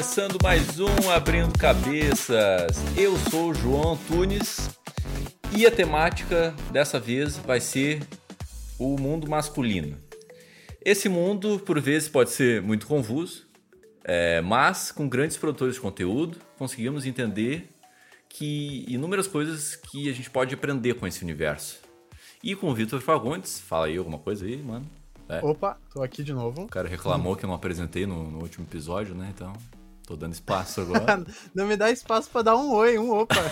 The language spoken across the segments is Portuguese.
Começando mais um Abrindo Cabeças. Eu sou o João Tunes e a temática dessa vez vai ser o mundo masculino. Esse mundo, por vezes, pode ser muito confuso, é, mas com grandes produtores de conteúdo conseguimos entender que inúmeras coisas que a gente pode aprender com esse universo. E com o Vitor Fagundes, fala aí alguma coisa aí, mano. É. Opa, tô aqui de novo. O cara reclamou que eu não apresentei no, no último episódio, né? Então, tô dando espaço agora. não me dá espaço para dar um oi, um opa.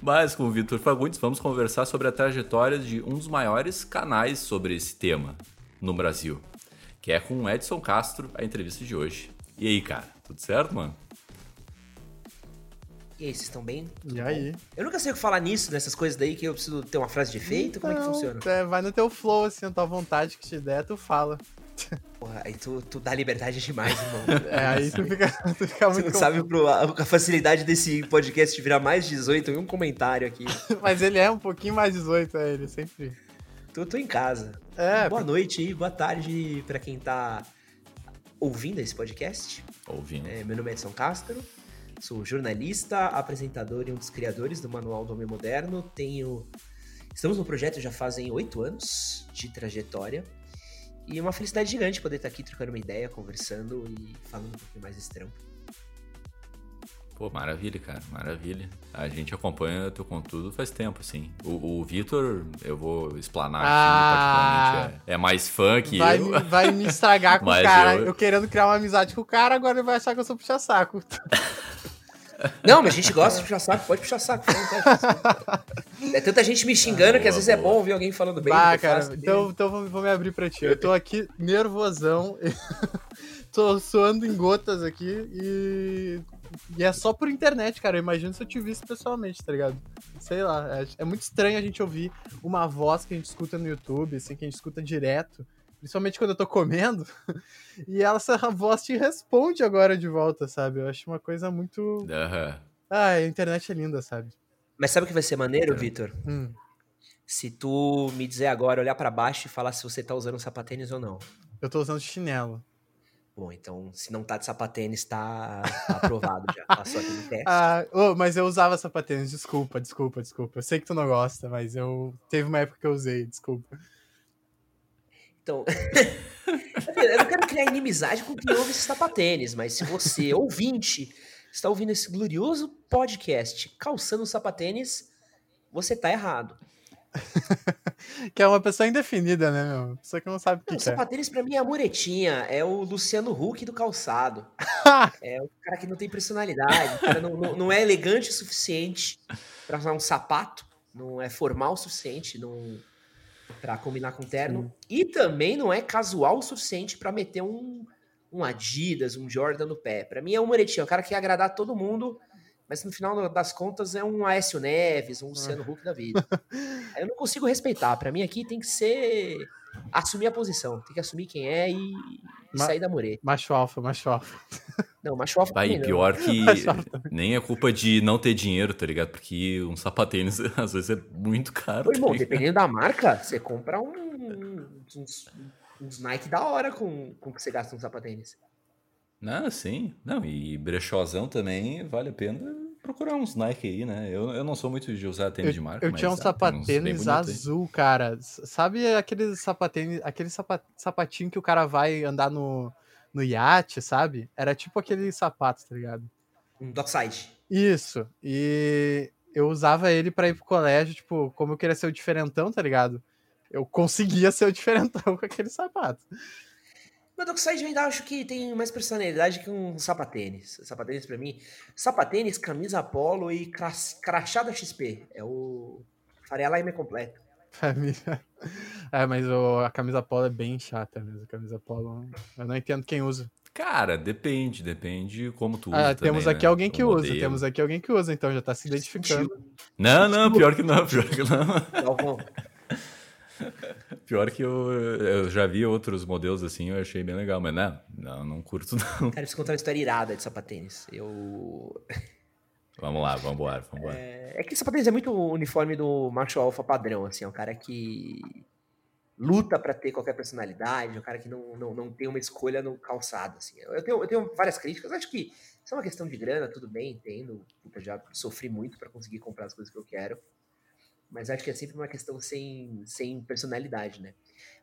Mas com o Vitor Fagundes, vamos conversar sobre a trajetória de um dos maiores canais sobre esse tema no Brasil, que é com o Edson Castro, a entrevista de hoje. E aí, cara, tudo certo, mano? E aí, vocês estão bem? Tudo e aí? Bom? Eu nunca sei o que falar nisso, nessas coisas daí, que eu preciso ter uma frase de efeito. Como é que funciona? É, vai no teu flow, assim, a tua vontade que te der, tu fala. Porra, aí tu, tu dá liberdade demais, irmão. É, aí tu fica, tu fica muito. Você não sabe pro, a, a, facilidade desse podcast virar mais 18 em um comentário aqui. Mas ele é um pouquinho mais 18, é, ele sempre. Tô, tô em casa. É. Boa noite aí, boa tarde pra quem tá ouvindo esse podcast. Ouvindo. É, meu nome é Edson Castro. Sou jornalista, apresentador e um dos criadores do Manual do Homem Moderno. Tenho. Estamos no projeto já fazem oito anos de trajetória. E é uma felicidade gigante poder estar aqui trocando uma ideia, conversando e falando um pouquinho mais desse trampo. Pô, maravilha, cara, maravilha. A gente acompanha teu conteúdo faz tempo, assim. O, o Vitor, eu vou explanar ah, aqui, é, é, mais fã que vai eu. Me, vai me estragar com o cara. Eu... eu... querendo criar uma amizade com o cara, agora ele vai achar que eu sou puxa-saco. Não, mas a gente gosta de puxar saco, pode puxar saco. É tanta gente me xingando ah, que às vezes é bom ouvir alguém falando bem. Ah, cara, então, então vou, vou, me abrir pra ti. Eu tô aqui nervosão, tô suando em gotas aqui e. E é só por internet, cara. Eu imagino se eu te visse pessoalmente, tá ligado? Sei lá, é, é muito estranho a gente ouvir uma voz que a gente escuta no YouTube, assim, que a gente escuta direto principalmente quando eu tô comendo, e ela, essa voz te responde agora de volta, sabe? Eu acho uma coisa muito. Uhum. Ah, a internet é linda, sabe? Mas sabe o que vai ser maneiro, Vitor? Hum. Se tu me dizer agora, olhar para baixo e falar se você tá usando sapatênis ou não. Eu tô usando chinelo. Bom, então, se não tá de sapatênis, tá, tá aprovado já. Passou aqui no teste. Ah, oh, mas eu usava sapatênis, desculpa, desculpa, desculpa. Eu sei que tu não gosta, mas eu. Teve uma época que eu usei, desculpa. Então, eu não quero criar inimizade com quem ouve esse sapatênis, mas se você, ouvinte, está ouvindo esse glorioso podcast calçando sapatênis, você tá errado. que é uma pessoa indefinida, né, meu? Pessoa que não sabe o que, não, que sapatênis pra mim é a muretinha, é o Luciano Huck do calçado. é o cara que não tem personalidade, o cara não, não, não é elegante o suficiente para usar um sapato, não é formal o suficiente, não para combinar com terno. Sim. E também não é casual o suficiente para meter um, um Adidas, um Jordan no pé. Para mim é um Moretinho, é um cara que quer agradar todo mundo, mas no final das contas é um Aécio Neves, um Luciano Huck da vida. eu não consigo respeitar. Para mim aqui tem que ser assumir a posição, tem que assumir quem é e, e sair da mureta. Macho alfa, macho alfa. Não, macho alfa Vai, pior que nem é culpa de não ter dinheiro, tá ligado? Porque um sapatênis às vezes é muito caro. Pô, irmão, tá dependendo da marca, você compra um, uns, uns Nike da hora com, com que você gasta um sapatênis. Não, sim. Não, e brechózão também vale a pena procurar uns Nike aí, né? Eu, eu não sou muito de usar tênis eu, de marca. Eu tinha um sapatênis azul, cara. Sabe aqueles sapatênis, aquele sapatinho que o cara vai andar no, no iate, sabe? Era tipo aquele sapato, tá ligado? Um dockside. Isso. E eu usava ele para ir pro colégio, tipo, como eu queria ser o diferentão, tá ligado? Eu conseguia ser o diferentão com aquele sapato. Mas o Dockside eu ainda acho que tem mais personalidade que um sapatênis. Sapatênis pra mim. Sapatênis, camisa polo e crachada XP. É o. Faria Lime completo. É, mas o, a camisa polo é bem chata mesmo. A camisa polo. Eu não entendo quem usa. Cara, depende, depende como tu ah, usa. temos também, aqui né? alguém que usa, temos aqui alguém que usa, então já tá se identificando. Não, não, pior que não, pior que não. Pior que eu, eu já vi outros modelos assim, eu achei bem legal, mas não, não, não curto não. Cara, preciso contar uma história irada de sapatênis. Eu... Vamos lá, vamos embora, vamos embora. É, é que sapatênis é muito o uniforme do macho alfa padrão, assim, é um cara que luta para ter qualquer personalidade, um cara que não, não, não tem uma escolha no calçado, assim. Eu tenho, eu tenho várias críticas, acho que isso é uma questão de grana, tudo bem, entendo. Eu já sofri muito para conseguir comprar as coisas que eu quero. Mas acho que é sempre uma questão sem, sem personalidade, né?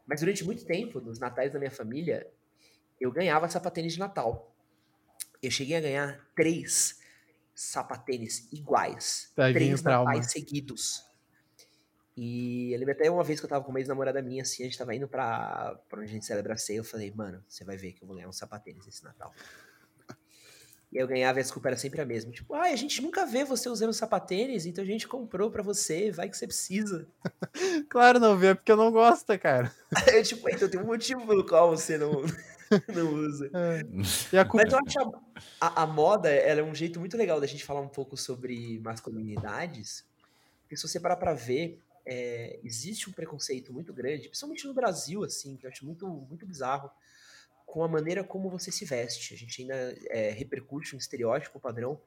Mas durante muito tempo, nos natais da minha família, eu ganhava sapatênis de Natal. Eu cheguei a ganhar três sapatênis iguais. três natais seguidos. E eu lembro até uma vez que eu tava com uma ex-namorada minha, assim, a gente tava indo pra, pra onde a gente celebra a ceia, eu falei, mano, você vai ver que eu vou ganhar um sapatênis esse Natal. E eu ganhava e a desculpa era sempre a mesma. Tipo, ah, a gente nunca vê você usando sapatênis, então a gente comprou para você, vai que você precisa. claro, não vê, é porque eu não gosto, cara. é, tipo, então tem um motivo pelo qual você não, não usa. É. Culpa... Mas eu acho a, a, a, moda, é um jeito muito legal da gente falar um pouco sobre masculinidades. Porque se você parar pra ver, é, existe um preconceito muito grande, principalmente no Brasil, assim, que eu acho muito, muito bizarro com a maneira como você se veste. A gente ainda é, repercute um estereótipo padrão.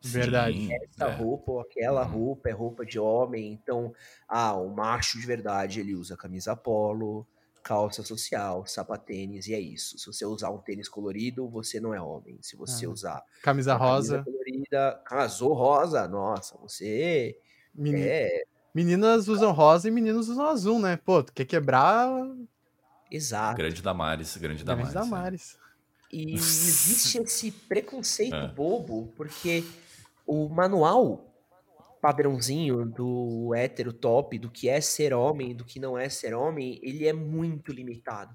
Verdade. Essa é. roupa ou aquela uhum. roupa é roupa de homem. Então, ah, o macho de verdade ele usa camisa polo, calça social, sapatênis e é isso. Se você usar um tênis colorido, você não é homem. Se você ah. usar camisa rosa, camisa colorida, casou rosa, nossa, você é Meninas usam rosa e meninos usam azul, né? Pô, tu quer quebrar Exato. Grande Damares, grande Damares. Grande Damares. É. E existe esse preconceito é. bobo, porque o manual padrãozinho do hétero top, do que é ser homem, do que não é ser homem, ele é muito limitado.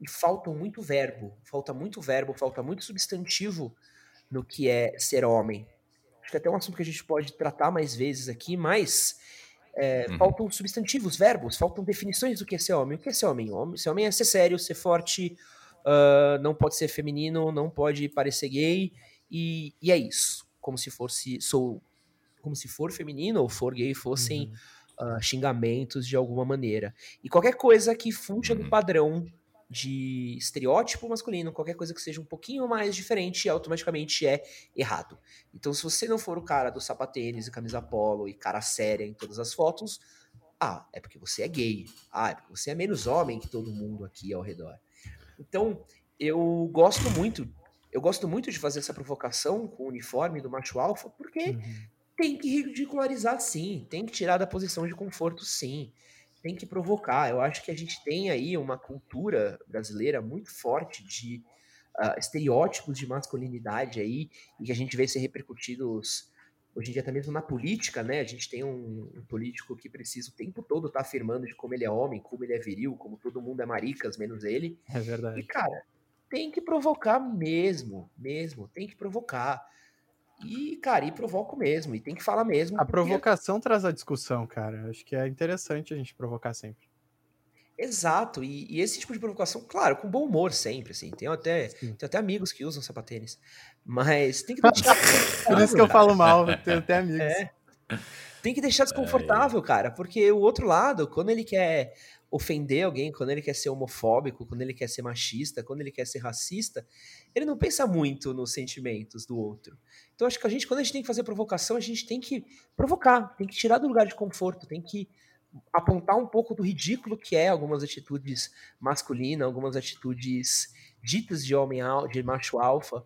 E falta muito verbo, falta muito verbo, falta muito substantivo no que é ser homem. Acho que é até um assunto que a gente pode tratar mais vezes aqui, mas é, uhum. Faltam substantivos, verbos, faltam definições do que é ser homem. O que é ser homem? homem ser homem é ser sério, ser forte, uh, não pode ser feminino, não pode parecer gay, e, e, é isso. Como se fosse. Sou, como se for feminino ou for gay fossem uhum. uh, xingamentos de alguma maneira. E qualquer coisa que fuja uhum. do padrão de estereótipo masculino, qualquer coisa que seja um pouquinho mais diferente, automaticamente é errado. Então, se você não for o cara do sapatênis e camisa polo e cara séria em todas as fotos, ah, é porque você é gay. Ah, é porque você é menos homem que todo mundo aqui ao redor. Então, eu gosto muito, eu gosto muito de fazer essa provocação com o uniforme do macho alfa, porque uhum. tem que ridicularizar sim, tem que tirar da posição de conforto sim tem que provocar. Eu acho que a gente tem aí uma cultura brasileira muito forte de uh, estereótipos de masculinidade aí, e que a gente vê ser repercutidos hoje em dia até mesmo na política, né? A gente tem um, um político que precisa o tempo todo estar tá afirmando de como ele é homem, como ele é viril, como todo mundo é maricas, menos ele. É verdade. E, cara, tem que provocar mesmo, mesmo, tem que provocar. E, cara, e provoco mesmo, e tem que falar mesmo. A porque... provocação traz a discussão, cara. Acho que é interessante a gente provocar sempre. Exato, e, e, esse tipo de provocação, claro, com bom humor sempre, assim. Tenho até, tenho até amigos que usam sapatênis. Mas tem que deixar. Por isso que eu falo mal, tenho até amigos. É. Tem que deixar desconfortável, cara, porque o outro lado, quando ele quer ofender alguém, quando ele quer ser homofóbico, quando ele quer ser machista, quando ele quer ser racista, ele não pensa muito nos sentimentos do outro. Então acho que a gente, quando a gente tem que fazer provocação, a gente tem que provocar, tem que tirar do lugar de conforto, tem que apontar um pouco do ridículo que é algumas atitudes masculinas, algumas atitudes ditas de homem de macho alfa.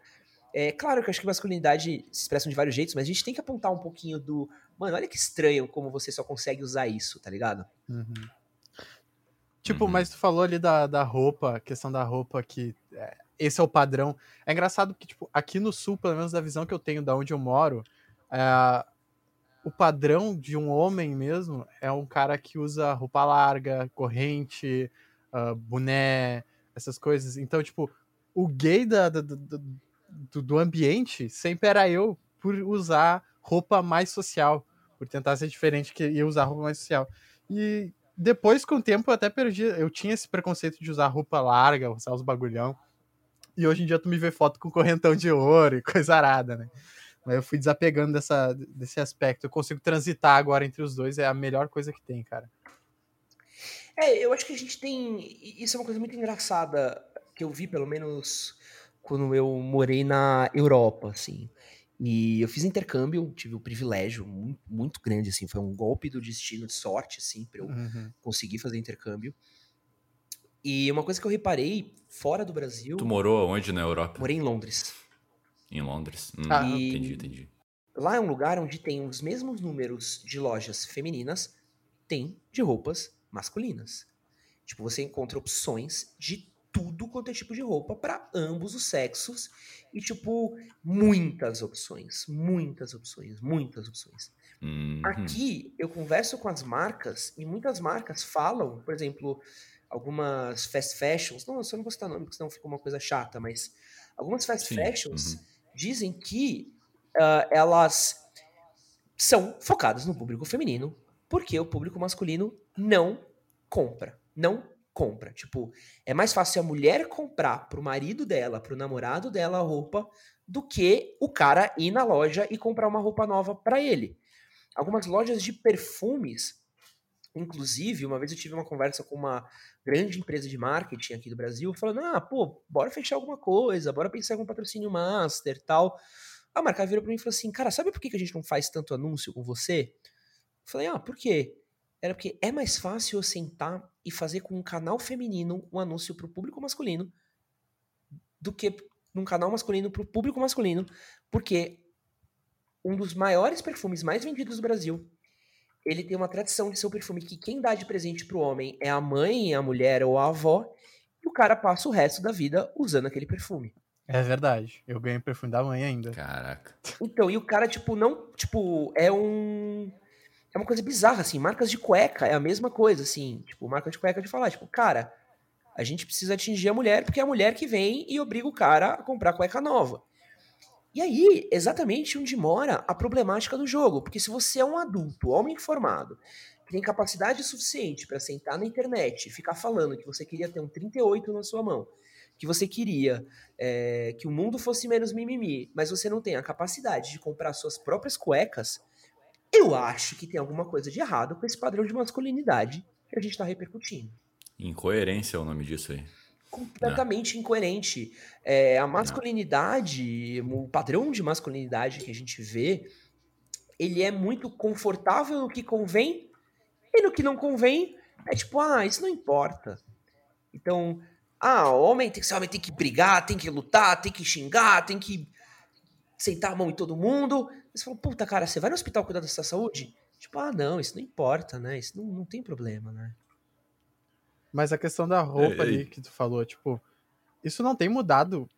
É claro que eu acho que masculinidade se expressa de vários jeitos, mas a gente tem que apontar um pouquinho do, mano, olha que estranho como você só consegue usar isso, tá ligado? Uhum. Tipo, uhum. mas tu falou ali da, da roupa, a questão da roupa que é, esse é o padrão. É engraçado que, tipo, aqui no sul, pelo menos da visão que eu tenho da onde eu moro, é, o padrão de um homem mesmo é um cara que usa roupa larga, corrente, uh, boné, essas coisas. Então, tipo, o gay da, da, da, do, do ambiente sempre era eu por usar roupa mais social, por tentar ser diferente que ia usar roupa mais social. E depois, com o tempo, eu até perdi. Eu tinha esse preconceito de usar roupa larga, usar os bagulhão. E hoje em dia tu me vê foto com correntão de ouro e coisa arada, né? Mas eu fui desapegando dessa, desse aspecto. Eu consigo transitar agora entre os dois, é a melhor coisa que tem, cara. É, eu acho que a gente tem. Isso é uma coisa muito engraçada que eu vi, pelo menos, quando eu morei na Europa, assim. E eu fiz intercâmbio, tive o um privilégio muito, muito, grande, assim, foi um golpe do destino de sorte, assim, para eu uhum. conseguir fazer intercâmbio. E uma coisa que eu reparei fora do Brasil. Tu morou onde na Europa? Morei em Londres. Em Londres. Hum, Ah, E- Entendi, entendi. Lá é um lugar onde tem os mesmos números de lojas femininas, tem de roupas masculinas. Tipo, você encontra opções de tudo quanto é tipo de roupa para ambos os sexos e tipo muitas opções, muitas opções, muitas opções. Uhum. Aqui eu converso com as marcas e muitas marcas falam, por exemplo, algumas fast fashions, não, eu só não vou citar nome porque senão fica uma coisa chata, mas algumas fast Sim, fashions uhum. dizem que ah, elas são focadas no público feminino porque o público masculino não compra, não compra. Tipo, é mais fácil a mulher comprar pro marido dela, pro namorado dela a roupa do que o cara ir na loja e comprar uma roupa nova para ele. Algumas lojas de perfumes, inclusive, uma vez eu tive uma conversa com uma grande empresa de marketing aqui do Brasil, falando: ah, pô, bora fechar alguma coisa, bora pensar em algum patrocínio master tal. A marca virou pra mim e falou assim: cara, sabe por que que a gente não faz tanto anúncio com você? Eu falei: ah, por quê? Era porque é mais fácil eu sentar e fazer com um canal feminino um anúncio pro público masculino do que num canal masculino pro público masculino, porque um dos maiores perfumes mais vendidos do Brasil, ele tem uma tradição de ser um perfume que quem dá de presente pro homem é a mãe, a mulher ou a avó, e o cara passa o resto da vida usando aquele perfume. É verdade. Eu ganhei perfume da mãe ainda. Caraca. Então, e o cara, tipo, não. Tipo, é um. É uma coisa bizarra, assim. Marcas de cueca é a mesma coisa, assim. Tipo, marca de cueca de falar, tipo, cara, a gente precisa atingir a mulher porque é a mulher que vem e obriga o cara a comprar cueca nova. E aí, exatamente onde mora a problemática do jogo. Porque se você é um adulto, homem formado, que tem capacidade suficiente para sentar na internet e ficar falando que você queria ter um 38 na sua mão, que você queria é, que o mundo fosse menos mimimi, mas você não tem a capacidade de comprar suas próprias cuecas, eu acho que tem alguma coisa de errado com esse padrão de masculinidade que a gente está repercutindo. Incoerência é o nome disso aí. Completamente incoerente. É, a masculinidade, o padrão de masculinidade que a gente vê, ele é muito confortável no que convém e no que não convém é tipo, ah, isso não importa. Então, ah, homem tem que ser homem, tem que brigar, tem que lutar, tem que xingar, tem que sentar a mão em todo mundo. Você fala, puta, cara, você vai no hospital cuidar da sua saúde? Tipo, ah, não, isso não importa, né? Isso não, não tem problema, né? Mas a questão da roupa É, ali e- que tu falou, tipo, isso não tem mudado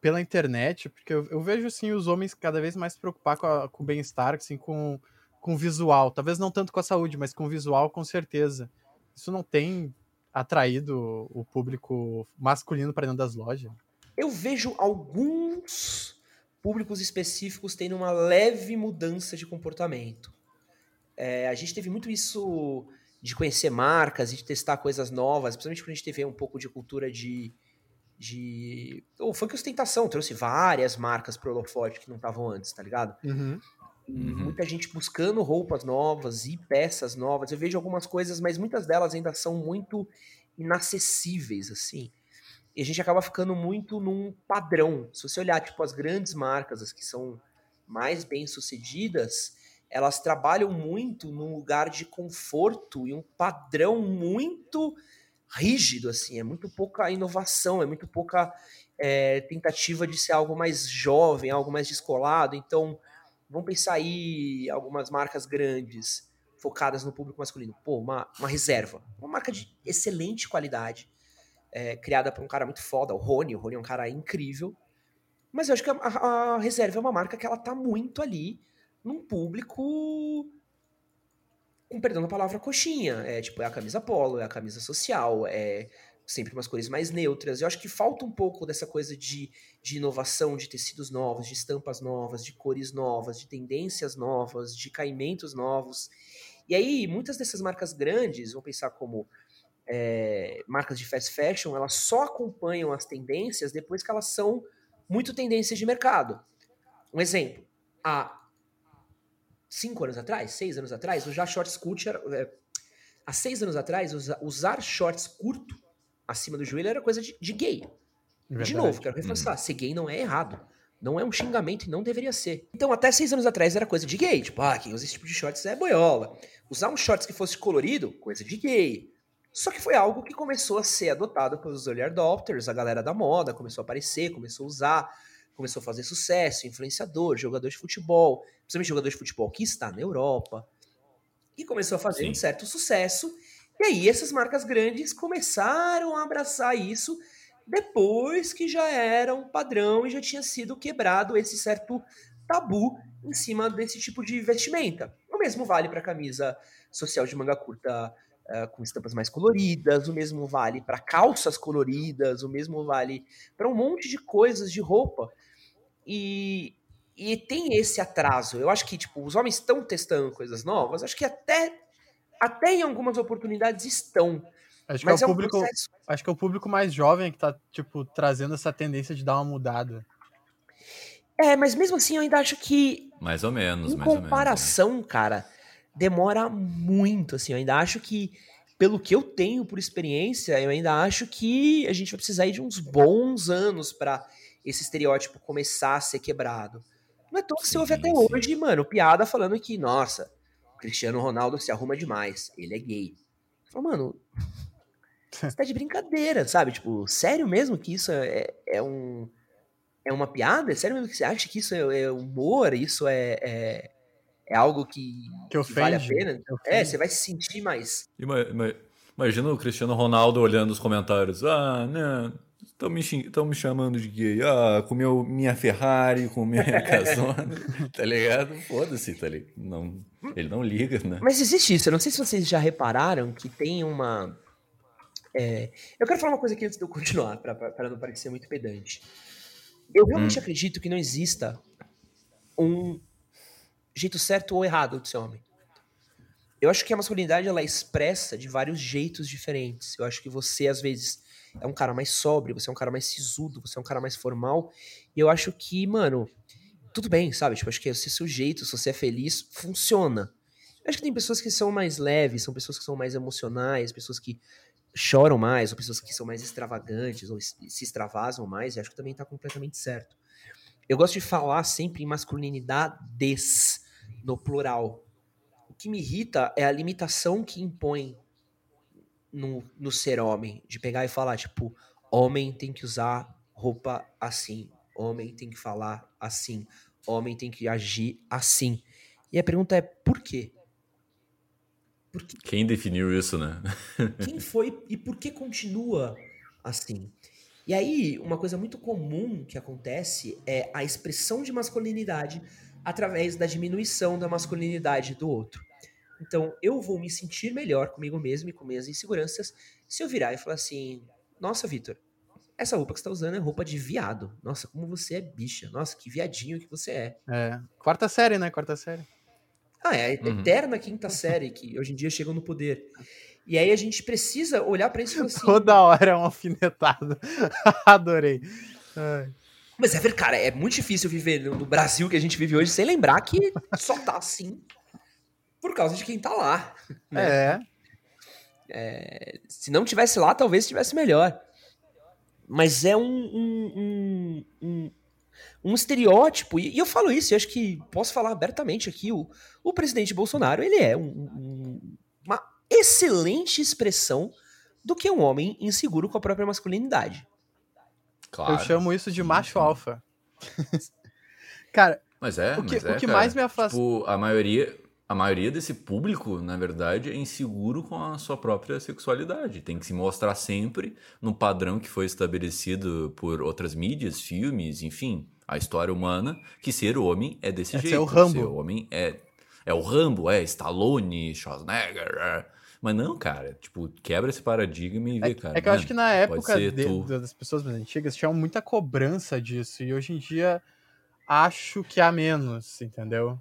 pela internet, porque eu, eu vejo, assim, os homens cada vez mais se preocupar com, a- com o bem-estar, assim, com, com o visual. Talvez não tanto com a saúde, mas com o visual, com certeza. Isso não tem atraído o público masculino para dentro das lojas. Eu vejo alguns públicos específicos tendo uma leve mudança de comportamento. É, a gente teve muito isso de conhecer marcas e de testar coisas novas, principalmente quando a gente teve um pouco de cultura de. de... O funk ostentação trouxe várias marcas pro holofote que não estavam antes, tá ligado? Uhum. Uhum. muita gente buscando roupas novas e peças novas. Eu vejo algumas coisas, mas muitas delas ainda são muito inacessíveis, assim. E a gente acaba ficando muito num padrão. Se você olhar, tipo, as grandes marcas, as que são mais bem-sucedidas, elas trabalham muito num lugar de conforto e um padrão muito rígido, assim. É muito pouca inovação, é muito pouca é, tentativa de ser algo mais jovem, algo mais descolado. Então, vamos pensar aí algumas marcas grandes focadas no público masculino. Pô, uma, uma reserva. Uma marca de excelente qualidade, é, criada por um cara muito foda, o Rony. O Rony é um cara incrível. Mas eu acho que a, a- reserva é uma marca que ela tá muito ali num público. Com perdão da palavra coxinha. É tipo, é a camisa polo, é a camisa social, é sempre umas cores mais neutras. Eu acho que falta um pouco dessa coisa de de inovação, de tecidos novos, de estampas novas, de cores novas, de tendências novas, de caimentos novos. E aí, muitas dessas marcas grandes, vão pensar como é, marcas de fast fashion, elas só acompanham as tendências depois que elas são muito tendências de mercado. Um exemplo, há cinco anos atrás, seis anos atrás, usar shorts curtos era, é, há seis anos atrás, usa- usar shorts curto acima do joelho era coisa de, de gay. De Verdade. novo, quero reforçar, ser gay não é errado. Não é um xingamento e não deveria ser. Então, até seis anos atrás era coisa de gay. Tipo, ah, quem usa esse tipo de shorts é boiola. Usar um shorts que fosse colorido, coisa de gay. Só que foi algo que começou a ser adotado pelos early adopters, a galera da moda começou a aparecer, começou a usar, começou a fazer sucesso, influenciador, jogador de futebol, principalmente jogador de futebol que está na Europa, e começou a fazer Sim. um certo sucesso. E aí essas marcas grandes começaram a abraçar isso depois que já era um padrão e já tinha sido quebrado esse certo tabu em cima desse tipo de vestimenta. O mesmo vale para camisa social de manga curta uh, com estampas mais coloridas, o mesmo vale para calças coloridas, o mesmo vale para um monte de coisas de roupa. E, e tem esse atraso. Eu acho que tipo, os homens estão testando coisas novas, acho que até, até em algumas oportunidades estão. Acho que, é o, é um público, processo... acho que é o público mais jovem que tá, tipo, trazendo essa tendência de dar uma mudada. É, mas mesmo assim eu ainda acho que. Mais ou menos, em mais comparação, ou menos, né? cara, demora muito, assim. Eu ainda acho que, pelo que eu tenho por experiência, eu ainda acho que a gente vai precisar de uns bons anos para esse estereótipo começar a ser quebrado. Não é tão que você ouve até sim. hoje, mano, piada falando que, nossa, o Cristiano Ronaldo se arruma demais, ele é gay. Fala, mano, você tá de brincadeira, sabe? Tipo, sério mesmo que isso é, é um. É uma piada? Sério mesmo que você acha que isso é, é humor? Isso é, é, é algo que, que, que, vale a pena? É, você vai se sentir mais. Imagina o Cristiano Ronaldo olhando os comentários. Ah, não. Estão me, me chamando de gay. Ah, comeu minha Ferrari, com minha casona. tá ligado? Foda-se, tá ligado? Não, ele não liga, né? Mas existe isso. Eu não sei se vocês já repararam que tem uma é, eu quero falar uma coisa aqui antes de eu continuar, para não parecer muito pedante. Eu realmente hum. acredito que não exista um jeito certo ou errado de ser homem. Eu acho que a masculinidade ela é expressa de vários jeitos diferentes. Eu acho que você, às vezes, é um cara mais sóbrio, você é um cara mais sisudo, você é um cara mais formal. E eu acho que, mano, tudo bem, sabe? Tipo, acho que esse seu jeito, se você é feliz, funciona. Eu acho que tem pessoas que são mais leves, são pessoas que são mais emocionais, pessoas que choram mais, ou pessoas que são mais extravagantes, ou se extravasam mais, e acho que também está completamente certo. Eu gosto de falar sempre em masculinidades, no plural. O que me irrita é a limitação que impõe no, no ser homem, de pegar e falar, tipo, homem tem que usar roupa assim, homem tem que falar assim, homem tem que agir assim. E a pergunta é, por quê? Porque... Quem definiu isso, né? quem foi e por que continua assim? E aí, uma coisa muito comum que acontece é a expressão de masculinidade através da diminuição da masculinidade do outro. Então, eu vou me sentir melhor comigo mesmo e com minhas inseguranças se eu virar e falar assim: Nossa, Vitor, essa roupa que você tá usando é roupa de viado. Nossa, como você é bicha. Nossa, que viadinho que você é. É. Quarta série, né? Quarta série. Ah, é a uhum. eterna quinta série que hoje em dia chegam no poder. E aí a gente precisa olhar para isso assim. Toda hora é um alfinetado. Adorei. Ai. Mas é ver, cara, é muito difícil viver no Brasil que a gente vive hoje sem lembrar que só tá assim por causa de quem tá lá. Né? É. é. Se não tivesse lá, talvez estivesse melhor. Mas é um, um, um, um estereótipo, e, eu falo isso, e acho que posso falar abertamente aqui, o, o presidente Bolsonaro, ele é um, um, uma excelente expressão do que um homem inseguro com a própria masculinidade. Claro. Eu chamo isso de macho alfa. cara, mas é, o que, mas é, o que mais me afasta... Tipo, a maioria, a maioria desse público, na verdade, é inseguro com a sua própria sexualidade. Tem que se mostrar sempre no padrão que foi estabelecido por outras mídias, filmes, enfim a história humana, que ser homem é desse Esse jeito. É o Rambo. Ser homem é, é o Rambo, é Stallone, Schwarzenegger. É. Mas não, cara, tipo, quebra esse paradigma e vê, é, cara. É que eu acho que na época de, das pessoas mais antigas tinha muita cobrança disso, e hoje em dia acho que há menos, entendeu?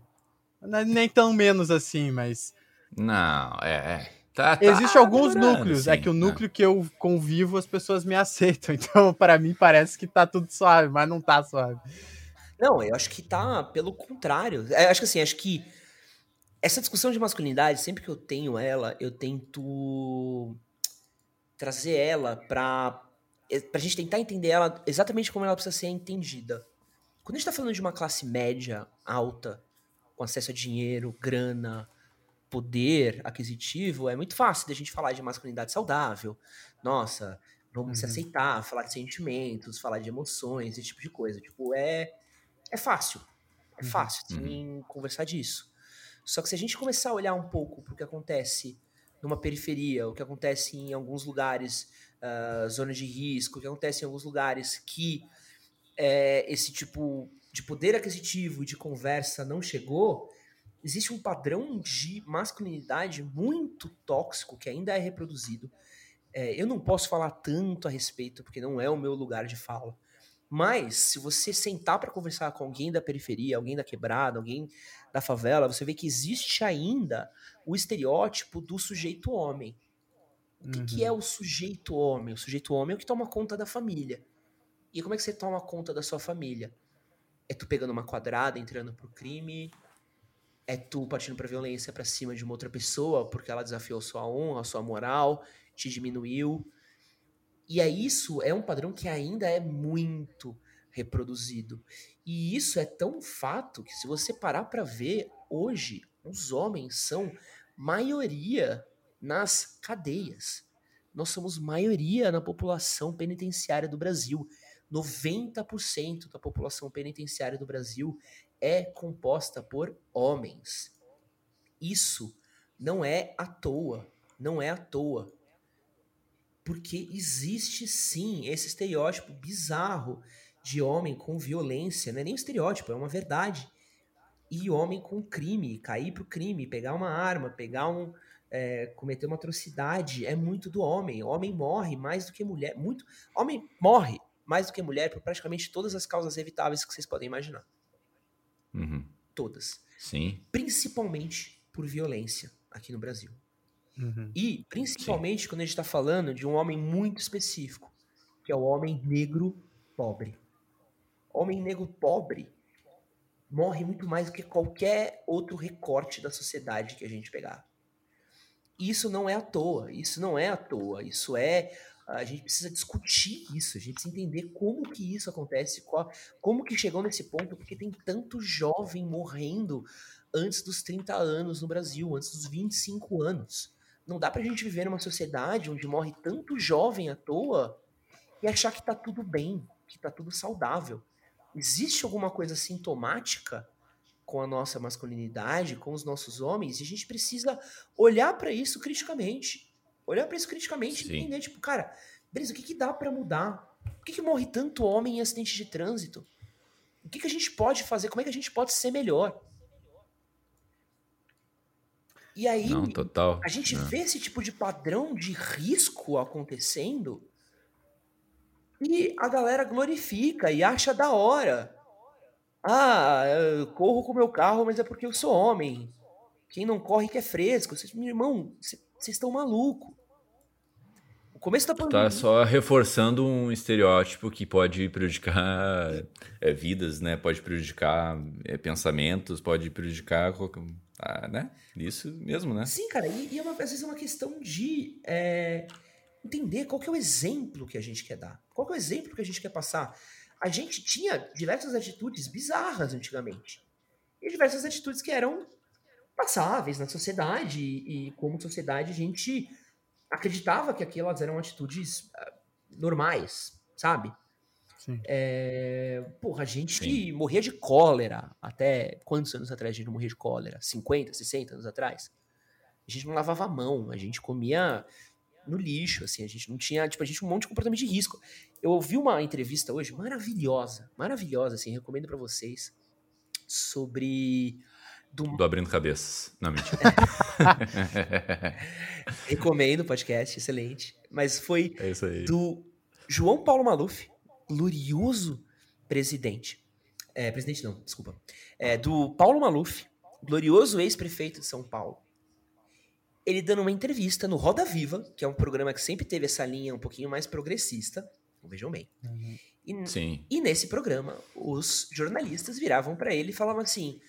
É nem tão menos assim, mas. Não, é, é. Tá, tá Existem alguns núcleos, sim, é que o núcleo que eu convivo as pessoas me aceitam, então para mim parece que tá tudo suave, mas não tá suave. Não, eu acho que tá pelo contrário. Eu acho que assim, acho que essa discussão de masculinidade, sempre que eu tenho ela, eu tento trazer ela pra, pra gente tentar entender ela exatamente como ela precisa ser entendida. Quando a gente tá falando de uma classe média alta, com acesso a dinheiro, grana, poder aquisitivo, é muito fácil da gente falar de masculinidade saudável. Nossa, vamos uhum. se aceitar, falar de sentimentos, falar de emoções, esse tipo de coisa. Tipo, é, é fácil. É uhum. fácil uhum. conversar disso. Só que se a gente começar a olhar um pouco para o que acontece numa periferia, o que acontece em alguns lugares, uh, zonas de risco, o que acontece em alguns lugares que é, esse tipo de poder aquisitivo e de conversa não chegou, existe um padrão de masculinidade muito tóxico que ainda é reproduzido. É, eu não posso falar tanto a respeito, porque não é o meu lugar de fala. Mas, se você sentar para conversar com alguém da periferia, alguém da quebrada, alguém da favela, você vê que existe ainda o estereótipo do sujeito homem. O que, uhum. que é o sujeito homem? O sujeito homem é o que toma conta da família. E como é que você toma conta da sua família? É tu pegando uma quadrada, entrando pro crime, é tu partindo pra violência pra cima de uma outra pessoa porque ela desafiou sua honra, sua moral, te diminuiu. E é isso, é um padrão que ainda é muito reproduzido. E isso é tão fato que se você parar para ver, hoje os homens são maioria nas cadeias. Nós somos maioria na população penitenciária do Brasil. 90% da população penitenciária do Brasil é composta por homens. Isso não é à toa, não é à toa. Porque existe sim esse estereótipo bizarro de homem com violência, não é nem um estereótipo, é uma verdade. E homem com crime, cair pro crime, pegar uma arma, pegar um. É, cometer uma atrocidade, é muito do homem. Homem morre mais do que mulher. Muito. Homem morre mais do que mulher por praticamente todas as causas evitáveis que vocês podem imaginar. Uhum. Todas. Sim. Principalmente por violência aqui no Brasil. Uhum. E principalmente Sim. quando a gente está falando de um homem muito específico, que é o homem negro pobre. Homem negro pobre morre muito mais do que qualquer outro recorte da sociedade que a gente pegar. Isso não é à toa, isso não é à toa, isso é a gente precisa discutir isso, a gente precisa entender como que isso acontece, qual, como que chegou nesse ponto, porque tem tanto jovem morrendo antes dos 30 anos no Brasil, antes dos 25 anos. Não dá pra gente viver numa sociedade onde morre tanto jovem à toa e achar que tá tudo bem, que tá tudo saudável. Existe alguma coisa sintomática com a nossa masculinidade, com os nossos homens, e a gente precisa olhar para isso criticamente olhar para isso criticamente Sim. e entender, tipo, cara, beleza, o que, que dá para mudar? Por que, que morre tanto homem em acidente de trânsito? O que, que a gente pode fazer? Como é que a gente pode ser melhor? E aí, Não, a gente Não. vê esse tipo de padrão de risco acontecendo e a galera glorifica e acha da hora. Ah, eu corro com o meu carro, mas é porque eu sou homem. Quem não corre que é fresco. Vocês, meu irmão, vocês estão maluco começo da pandemia. Tá só reforçando um estereótipo que pode prejudicar é, vidas, né? Pode prejudicar é, pensamentos, pode prejudicar. Ah, né? Isso mesmo, né? Sim, cara. E, e é uma, às vezes é uma questão de é, entender qual que é o exemplo que a gente quer dar. Qual que é o exemplo que a gente quer passar. A gente tinha diversas atitudes bizarras antigamente. E diversas atitudes que eram passáveis na sociedade. E, e como sociedade a gente acreditava que aquelas eram atitudes uh, normais, sabe? É, porra, a gente Sim. morria de cólera até quantos anos atrás a gente morria de cólera? 50, 60 anos atrás? A gente não lavava a mão, a gente comia no lixo, assim, a gente não tinha, tipo, a gente tinha um monte de comportamento de risco. Eu ouvi uma entrevista hoje maravilhosa, maravilhosa, assim, recomendo para vocês, sobre do... do Abrindo Cabeças. Não, mentira. Recomendo o podcast, excelente. Mas foi é do João Paulo Maluf, glorioso presidente. É, presidente não, desculpa. É, do Paulo Maluf, glorioso ex-prefeito de São Paulo. Ele dando uma entrevista no Roda Viva, que é um programa que sempre teve essa linha um pouquinho mais progressista. Vejam bem. Uhum. E, Sim. e nesse programa, os jornalistas viravam para ele e falavam assim: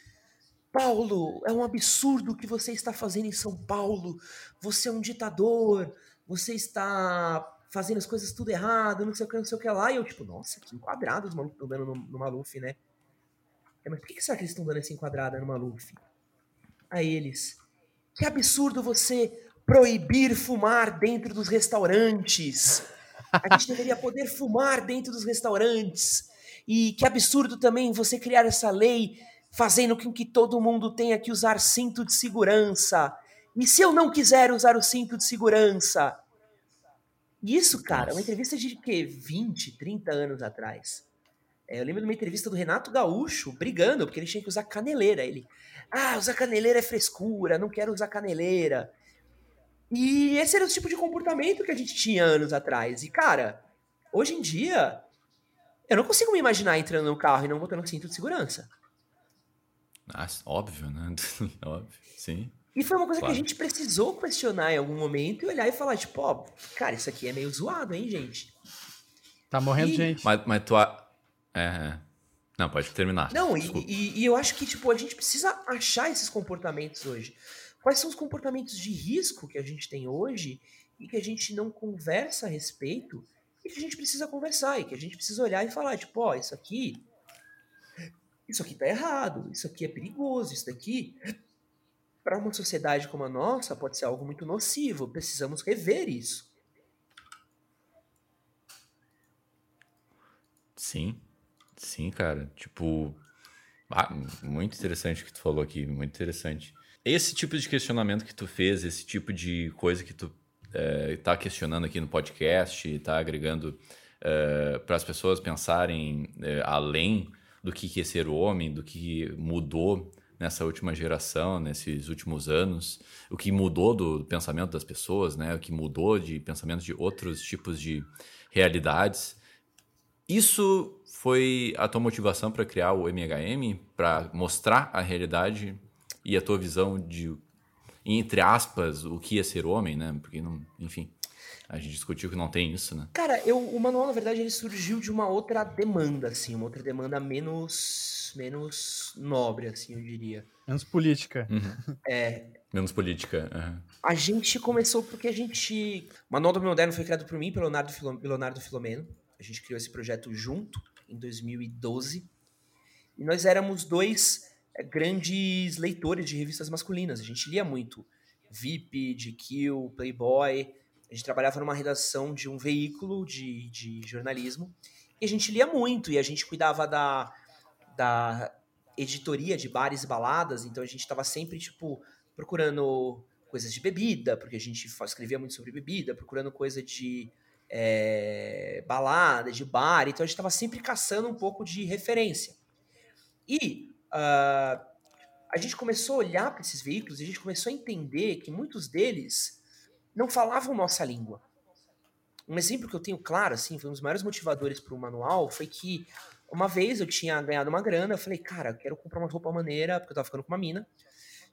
Paulo, é um absurdo o que você está fazendo em São Paulo. Você é um ditador. Você está fazendo as coisas tudo errado, não sei o que, não sei o que lá. E eu, tipo, nossa, que enquadrado os malucos estão dando no, no Maluf, né? É, mas por que, que será que eles estão dando essa enquadrada no Maluf? A eles. Que absurdo você proibir fumar dentro dos restaurantes. A gente deveria poder fumar dentro dos restaurantes. E que absurdo também você criar essa lei fazendo com que todo mundo tenha que usar cinto de segurança. E se eu não quiser usar o cinto de segurança? Isso, cara, uma entrevista de que 20, 30 anos atrás. É, eu lembro de uma entrevista do Renato Gaúcho brigando, porque ele tinha que usar caneleira. Ele, ah, usar caneleira é frescura, não quero usar caneleira. E esse era o tipo de comportamento que a gente tinha anos atrás. E, cara, hoje em dia, eu não consigo me imaginar entrando no carro e não botando cinto de segurança. Ah, óbvio, né? óbvio, sim. E foi uma coisa claro. que a gente precisou questionar em algum momento e olhar e falar, tipo, ó, cara, isso aqui é meio zoado, hein, gente? Tá morrendo e... gente. Mas, mas tu. É, é. Não, pode terminar. Não, e, e, e, eu acho que, tipo, a gente precisa achar esses comportamentos hoje. Quais são os comportamentos de risco que a gente tem hoje e que a gente não conversa a respeito e que a gente precisa conversar e que a gente precisa olhar e falar, tipo, ó, isso aqui. Isso aqui tá errado, isso aqui é perigoso, isso daqui para uma sociedade como a nossa, pode ser algo muito nocivo. Precisamos rever isso. Sim, sim, cara. Tipo, ah, muito interessante o que tu falou aqui, muito interessante. Esse tipo de questionamento que tu fez, esse tipo de coisa que tu está eh, questionando aqui no podcast, está agregando eh, para as pessoas pensarem eh, além do que é ser homem, do que mudou nessa última geração, nesses últimos anos, o que mudou do pensamento das pessoas, né? O que mudou de pensamento de outros tipos de realidades. Isso foi a tua motivação para criar o MHM, para mostrar a realidade e a tua visão de, entre aspas, o que é ser homem, né? Porque não, enfim, a gente discutiu que não tem isso, né? Cara, eu, o manual na verdade ele surgiu de uma outra demanda, assim, uma outra demanda menos menos nobre, assim, eu diria. Menos política. Uhum. É. Menos política. Uhum. A gente começou porque a gente. O Manual do Moderno foi criado por mim, pelo Leonardo, Filom... Leonardo Filomeno. A gente criou esse projeto junto, em 2012. E nós éramos dois é, grandes leitores de revistas masculinas. A gente lia muito. VIP, GQ, Playboy. A gente trabalhava numa redação de um veículo de, de jornalismo. E a gente lia muito. E a gente cuidava da da editoria de bares e baladas, então a gente estava sempre, tipo, procurando coisas de bebida, porque a gente escrevia muito sobre bebida, procurando coisa de é, balada, de bar, então a gente estava sempre caçando um pouco de referência. E uh, a gente começou a olhar para esses veículos e a gente começou a entender que muitos deles não falavam nossa língua. Um exemplo que eu tenho claro, assim, foi um dos maiores motivadores para o manual, foi que uma vez eu tinha ganhado uma grana, eu falei, cara, quero comprar uma roupa maneira, porque eu tava ficando com uma mina.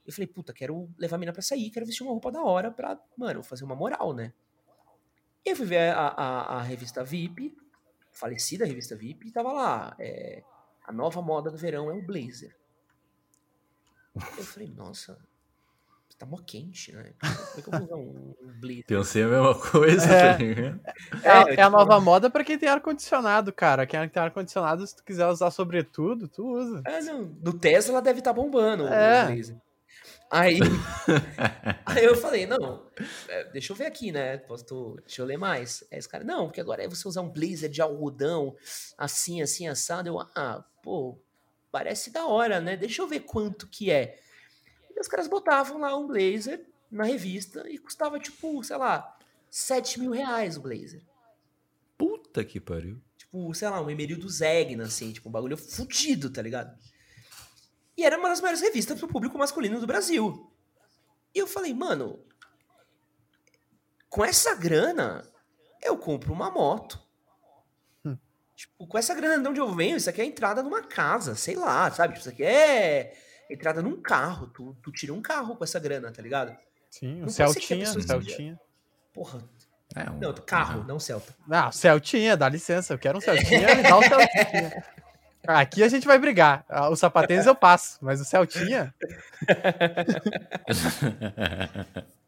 Eu falei, puta, quero levar a mina pra sair, quero vestir uma roupa da hora pra, mano, fazer uma moral, né? E eu fui ver a, a, a revista VIP, falecida revista VIP, e tava lá, é, a nova moda do verão é o blazer. Eu falei, nossa, tá mó quente, né? Como é que eu vou usar um, blazer? Pensei a mesma coisa, é. tá É, é, é a nova moda pra quem tem ar-condicionado, cara. Quem tem ar-condicionado, se tu quiser usar sobretudo, tu usa. É, não. No Tesla deve estar tá bombando é. o blazer. Aí, aí eu falei, não, é, deixa eu ver aqui, né? Posso, deixa eu ler mais. Aí esse cara, não, porque agora é você usar um blazer de algodão, assim, assim, assado. Eu, ah, pô, parece da hora, né? Deixa eu ver quanto que é. E os caras botavam lá um blazer na revista e custava, tipo, sei lá, 7 mil reais o blazer. Puta que pariu. Tipo, sei lá, um Emeril do Zegna, assim, tipo, um bagulho fudido, tá ligado? E era uma das maiores revistas pro público masculino do Brasil. E eu falei, mano, com essa grana, eu compro uma moto. Hum. Tipo, com essa grana de onde eu venho, isso aqui é a entrada numa casa, sei lá, sabe? Tipo, isso aqui é entrada num carro. Tu, tu tira um carro com essa grana, tá ligado? Sim, o Celtinha, Celtinha. Porra. É, um, não, carro, uhum. não Celta. Ah, Celtinha, dá licença. Eu quero um Celtinha, me dá um Celtinha. Aqui a gente vai brigar. Ah, o sapatênis eu passo, mas o Celtinha.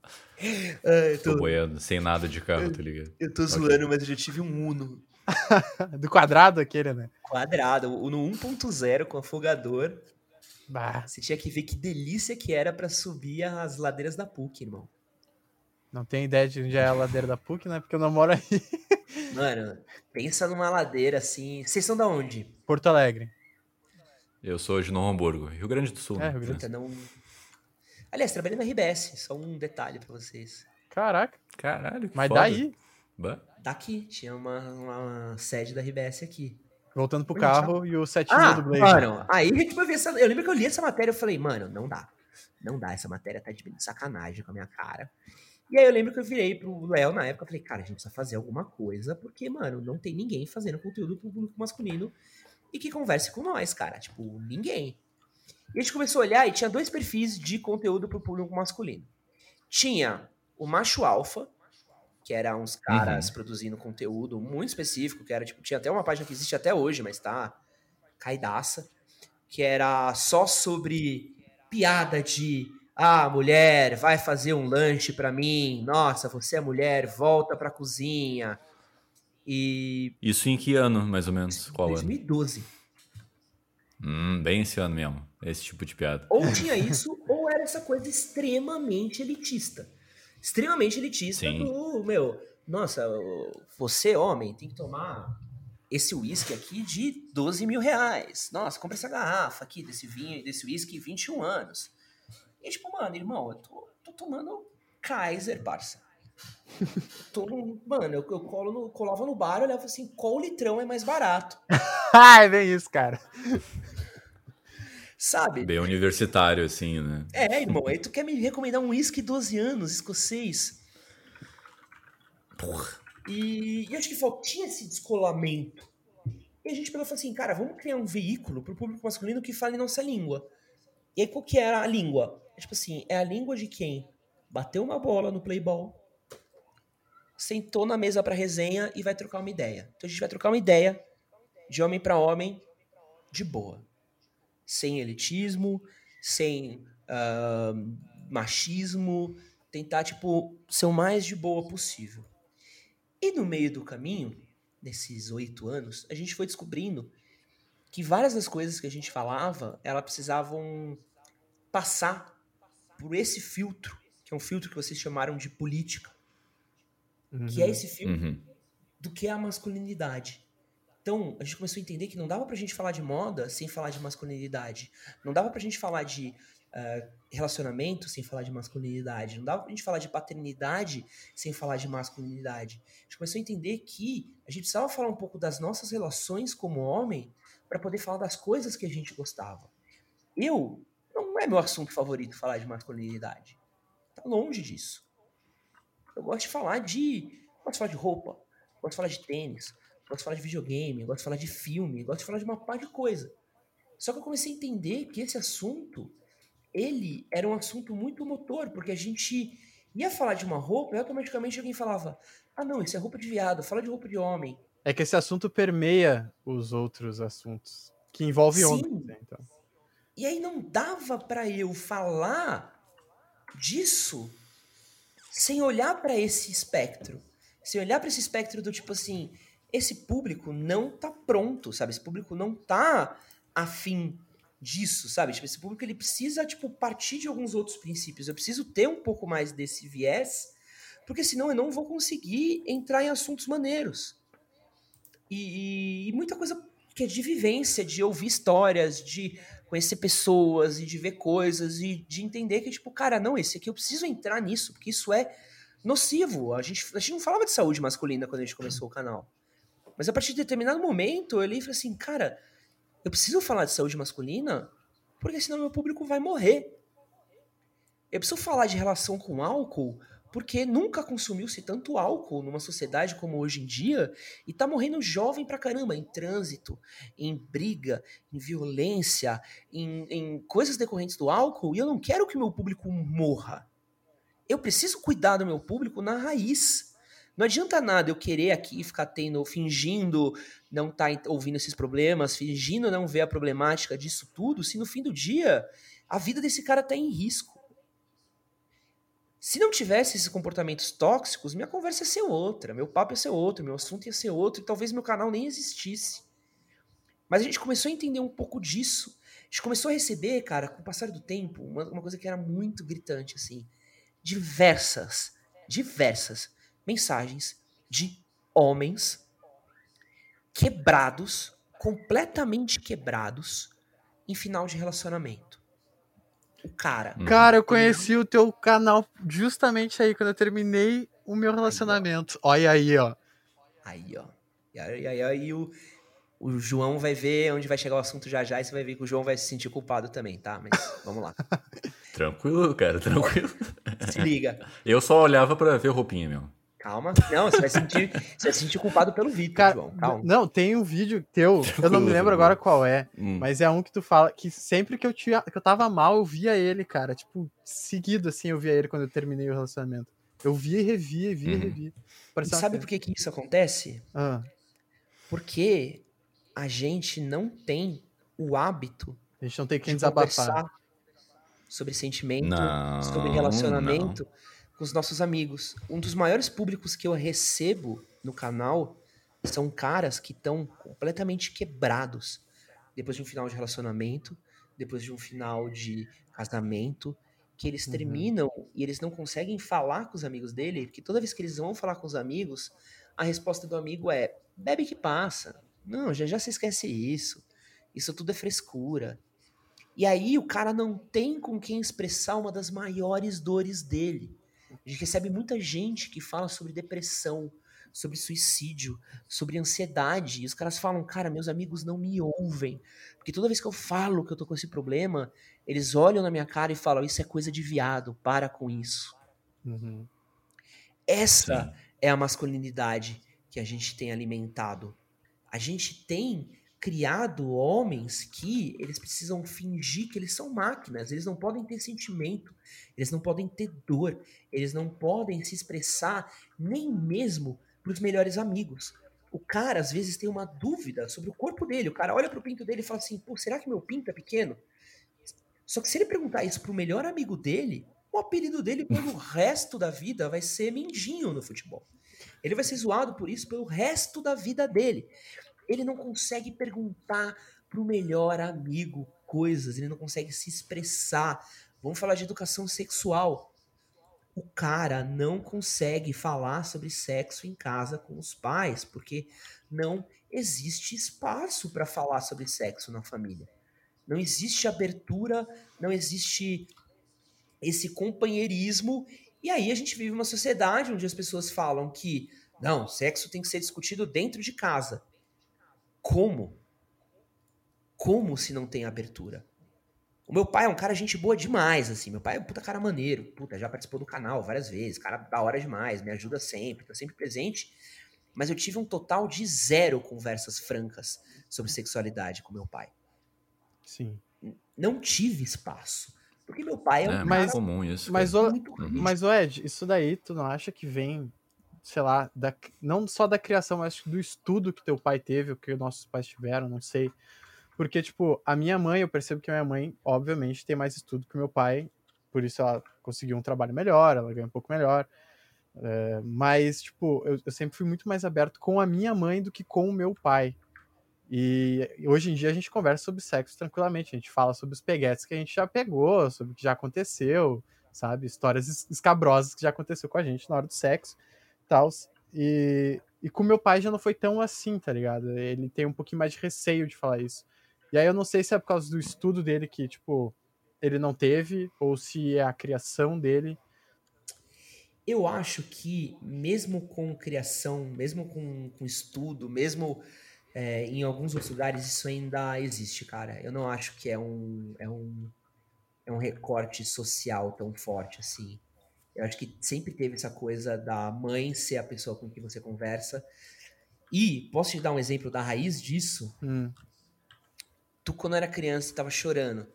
Ai, tô... tô boiando, sem nada de carro, tá ligado? Eu tô zoando, okay. mas eu já tive um Uno. Do quadrado aquele, né? Quadrado, o Uno 1.0 com afogador. Bah, Você tinha que ver que delícia que era pra subir as ladeiras da PUC, irmão. não tenho ideia de onde é a ladeira da PUC, né? Porque eu não moro aí. Mano, pensa numa ladeira assim. Vocês são da onde? Porto Alegre. Eu sou de Novo Hamburgo, Rio Grande do Sul. É, né? Rio Grande Puta, não. Aliás, trabalhei na RBS, só um detalhe pra vocês. Caraca, Caralho, que mas foda. daí, Bah. Daqui, tinha uma, uma sede da RBS aqui. Voltando pro carro e o setinho Ah, do Blade. mano, aí a gente foi ver essa. Eu lembro que eu li essa matéria e falei, mano, não dá. Não dá, essa matéria tá de sacanagem com a minha cara. E aí eu lembro que eu virei pro Léo na época e falei, cara, a gente precisa fazer alguma coisa, porque, mano, não tem ninguém fazendo conteúdo pro público masculino e que converse com nós, cara. Tipo, ninguém. E a gente começou a olhar e tinha dois perfis de conteúdo pro público masculino. Tinha o macho alfa, que era uns caras produzindo conteúdo muito específico, que era tipo, tinha até uma página que existe até hoje, mas tá caidaça, que era só sobre piada de ah, mulher, vai fazer um lanche pra mim. Nossa, você é mulher, volta pra cozinha. E Isso em que ano, mais ou menos? Qual ano? 2012. Hum, bem esse ano mesmo. Esse tipo de piada. Ou tinha isso, ou era essa coisa extremamente elitista. Extremamente elitista Sim. do, meu, nossa, você, homem, tem que tomar esse uísque aqui de 12 mil reais. Nossa, compra essa garrafa aqui desse vinho, desse uísque 21 anos. E tipo, mano, irmão, eu tô, tô tomando Kaiser, parça. Tô num- mano, eu, eu colo no- colava no bar e olhava assim, qual litrão é mais barato? Ai, bem isso, cara. Sabe? Bem universitário, assim, né? É, irmão, aí tu quer me recomendar um whisky 12 anos, escocês? Porra. E, e acho que faltinha esse descolamento. E a gente pegou e falou assim, cara, vamos criar um veículo pro público masculino que fale nossa língua. E aí, qual que era a língua? É tipo assim, é a língua de quem bateu uma bola no playball, sentou na mesa pra resenha e vai trocar uma ideia. Então a gente vai trocar uma ideia de homem pra homem de boa. Sem elitismo, sem ah, machismo, tentar, tipo, ser o mais de boa possível. E no meio do caminho, nesses oito anos, a gente foi descobrindo que várias das coisas que a gente falava, elas precisavam passar por esse filtro, que é um filtro que vocês chamaram de política, que é esse filtro Uhum. do que é a masculinidade. Então, a gente começou a entender que não dava pra gente falar de moda sem falar de masculinidade. Não dava pra gente falar de ah, relacionamento sem falar de masculinidade. Não dava pra gente falar de paternidade sem falar de masculinidade. A gente começou a entender que a gente precisava falar um pouco das nossas relações como homem para poder falar das coisas que a gente gostava. Eu, não é meu assunto favorito falar de masculinidade. Tá longe disso. Eu gosto de falar de. De falar de roupa, de falar de tênis, gosto de falar de videogame, gosto de falar de filme, gosto de falar de uma par de coisa. Só que eu comecei a entender que esse assunto, ele era um assunto muito motor, porque a gente ia falar de uma roupa e automaticamente alguém falava: ah, não, isso é roupa de viado, fala de roupa de homem. É que esse assunto permeia os outros assuntos que envolvem homens. né, Então. E aí não dava pra eu falar disso sem olhar pra esse espectro. Sem olhar pra esse espectro do tipo assim, esse público não tá pronto, sabe? Esse público não tá afim disso, sabe? Tipo, esse público ele precisa tipo partir de alguns outros princípios. Eu preciso ter um pouco mais desse viés, porque senão eu não vou conseguir entrar em assuntos maneiros. E, e muita coisa que é de vivência, de ouvir histórias, de conhecer pessoas e de ver coisas e de entender que, tipo, cara, não, esse aqui eu preciso entrar nisso, porque isso é nocivo. A gente, a gente não falava de saúde masculina quando a gente começou o canal. Mas a partir de determinado momento, eu olhei e falei assim, cara, eu preciso falar de saúde masculina porque senão meu público vai morrer. Eu preciso falar de relação com álcool porque nunca consumiu-se tanto álcool numa sociedade como hoje em dia e tá morrendo jovem pra caramba em trânsito, em briga, em violência, em, em coisas decorrentes do álcool e eu não quero que meu público morra. Eu preciso cuidar do meu público na raiz. Não adianta nada eu querer aqui ficar tendo, fingindo não estar tá ouvindo esses problemas, fingindo não ver a problemática disso tudo, se no fim do dia a vida desse cara tá em risco. Se não tivesse esses comportamentos tóxicos, minha conversa ia ser outra, meu papo ia ser outro, meu assunto ia ser outro, e talvez meu canal nem existisse. Mas a gente começou a entender um pouco disso. A gente começou a receber, cara, com o passar do tempo, uma, uma coisa que era muito gritante, assim. Diversas, diversas mensagens de homens quebrados, completamente quebrados, em final de relacionamento. O cara. Hum. Cara, eu conheci o teu canal justamente aí, quando eu terminei o meu relacionamento. Olha aí, ó. Aí, ó. E aí, aí, aí o, o João vai ver onde vai chegar o assunto já já e você vai ver que o João vai se sentir culpado também, tá? Mas vamos lá. tranquilo, cara, tranquilo. Se liga. Eu só olhava para ver roupinha mesmo. Calma. Não, você vai sentir, você vai sentir culpado pelo Vitor, Cara, João. Calma. Não, tem um vídeo teu, eu não me lembro agora qual é, hum. mas é um que tu fala que sempre que eu, tinha, que eu tava mal, eu via ele, cara. Tipo, seguido assim, eu via ele quando eu terminei o relacionamento. Eu via e revia, via uhum. e revia. E sabe por que, que isso acontece? Ah. Porque a gente não tem o hábito. A gente não tem quem de desabafar. Sobre sentimento, não, sobre relacionamento não. Com os nossos amigos. Um dos maiores públicos que eu recebo no canal são caras que estão completamente quebrados depois de um final de relacionamento, depois de um final de casamento, que eles uhum. terminam e eles não conseguem falar com os amigos dele, porque toda vez que eles vão falar com os amigos, a resposta do amigo é: bebe que passa, não, já já se esquece isso. Isso tudo é frescura. E aí o cara não tem com quem expressar uma das maiores dores dele. A gente recebe muita gente que fala sobre depressão, sobre suicídio, sobre ansiedade. E os caras falam, cara, meus amigos não me ouvem. Porque toda vez que eu falo que eu tô com esse problema, eles olham na minha cara e falam, isso é coisa de viado, para com isso. Uhum. Essa Sim. é a masculinidade que a gente tem alimentado a gente tem criado homens que eles precisam fingir que eles são máquinas, eles não podem ter sentimento, eles não podem ter dor, eles não podem se expressar nem mesmo para os melhores amigos. O cara às vezes tem uma dúvida sobre o corpo dele, o cara olha para o pinto dele e fala assim: "Pô, será que meu pinto é pequeno?" Só que se ele perguntar isso pro melhor amigo dele, o apelido dele pelo resto da vida vai ser Mindinho no futebol. Ele vai ser zoado por isso pelo resto da vida dele. Ele não consegue perguntar pro melhor amigo coisas, ele não consegue se expressar. Vamos falar de educação sexual. O cara não consegue falar sobre sexo em casa com os pais, porque não existe espaço para falar sobre sexo na família. Não existe abertura, não existe esse companheirismo e aí a gente vive uma sociedade onde as pessoas falam que não, sexo tem que ser discutido dentro de casa. Como? Como se não tem abertura? O meu pai é um cara gente boa demais, assim. Meu pai é um puta cara maneiro. Puta, já participou do canal várias vezes. Cara da hora demais, me ajuda sempre, tá sempre presente. Mas eu tive um total de zero conversas francas sobre sexualidade com meu pai. Sim. Não tive espaço. Porque meu pai é um é, mais comum isso. Mas, o, mas, o Ed, isso daí tu não acha que vem, sei lá, da, não só da criação, mas do estudo que teu pai teve, o que nossos pais tiveram, não sei. Porque, tipo, a minha mãe, eu percebo que a minha mãe, obviamente, tem mais estudo que meu pai, por isso ela conseguiu um trabalho melhor, ela ganha um pouco melhor. É, mas, tipo, eu, eu sempre fui muito mais aberto com a minha mãe do que com o meu pai. E hoje em dia a gente conversa sobre sexo tranquilamente. A gente fala sobre os peguetes que a gente já pegou, sobre o que já aconteceu, sabe? Histórias escabrosas que já aconteceu com a gente na hora do sexo tal. E, e com meu pai já não foi tão assim, tá ligado? Ele tem um pouquinho mais de receio de falar isso. E aí eu não sei se é por causa do estudo dele que, tipo, ele não teve, ou se é a criação dele. Eu acho que, mesmo com criação, mesmo com, com estudo, mesmo é, em alguns outros lugares isso ainda existe, cara. Eu não acho que é um, é um, é um recorte social tão forte assim. Eu acho que sempre teve essa coisa da mãe ser a pessoa com quem você conversa. E posso te dar um exemplo da raiz disso? Hum. Tu, quando era criança, estava chorando.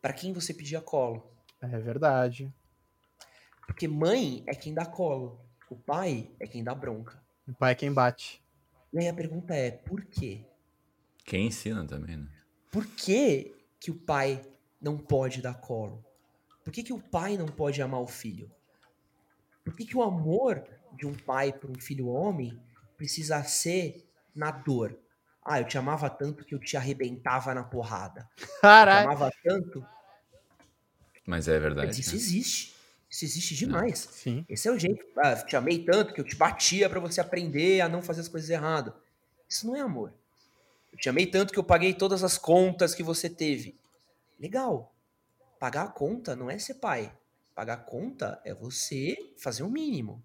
Para quem você pedia colo? É verdade. Porque mãe é quem dá colo. O pai é quem dá bronca. O pai é quem bate. E aí a pergunta é, por quê? Quem ensina também, né? Por que, que o pai não pode dar colo? Por que, que o pai não pode amar o filho? Por que, que o amor de um pai para um filho homem precisa ser na dor? Ah, eu te amava tanto que eu te arrebentava na porrada. Caralho. Eu te amava tanto. Mas é verdade. Mas isso né? existe. Isso existe demais. Sim. Esse é o jeito. Ah, eu te amei tanto que eu te batia pra você aprender a não fazer as coisas erradas. Isso não é amor. Eu te amei tanto que eu paguei todas as contas que você teve. Legal. Pagar a conta não é ser pai. Pagar a conta é você fazer o mínimo.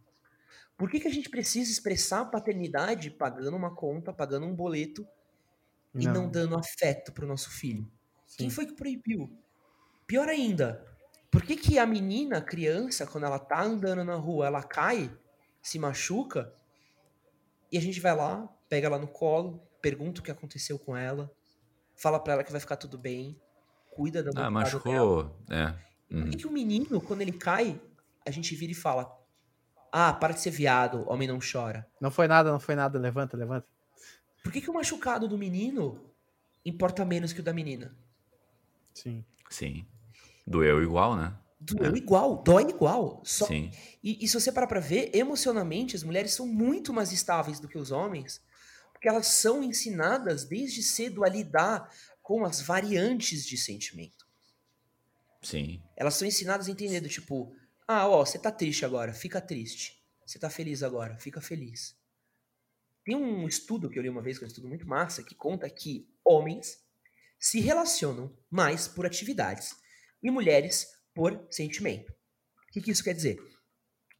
Por que, que a gente precisa expressar a paternidade pagando uma conta, pagando um boleto e não, dando afeto pro nosso filho? Quem Sim. foi que proibiu? Pior ainda, por que, que a menina, a criança, quando ela tá andando na rua, ela cai, se machuca, e a gente vai lá, pega ela no colo, pergunta o que aconteceu com ela, fala pra ela que vai ficar tudo bem, cuida da Ah, machucado dela. machucou. É. Por Uhum. que, que o menino, quando ele cai, a gente vira e fala: Ah, para de ser viado, homem não chora. Não foi nada, não foi nada. Levanta, levanta. Por que, que o machucado do menino importa menos que o da menina? Sim. Sim. Doeu igual, né? Doeu igual, dói igual. Só... Sim. E, e se você parar pra ver, emocionalmente, as mulheres são muito mais estáveis do que os homens, porque elas são ensinadas desde cedo a lidar com as variantes de sentimento. Sim. Elas são ensinadas a entender do tipo, ah, ó, você tá triste agora, fica triste. Você tá feliz agora, fica feliz. Tem um estudo que eu li uma vez, que é um estudo muito massa, que conta que homens se relacionam mais por atividades e mulheres por sentimento. O que, que isso quer dizer?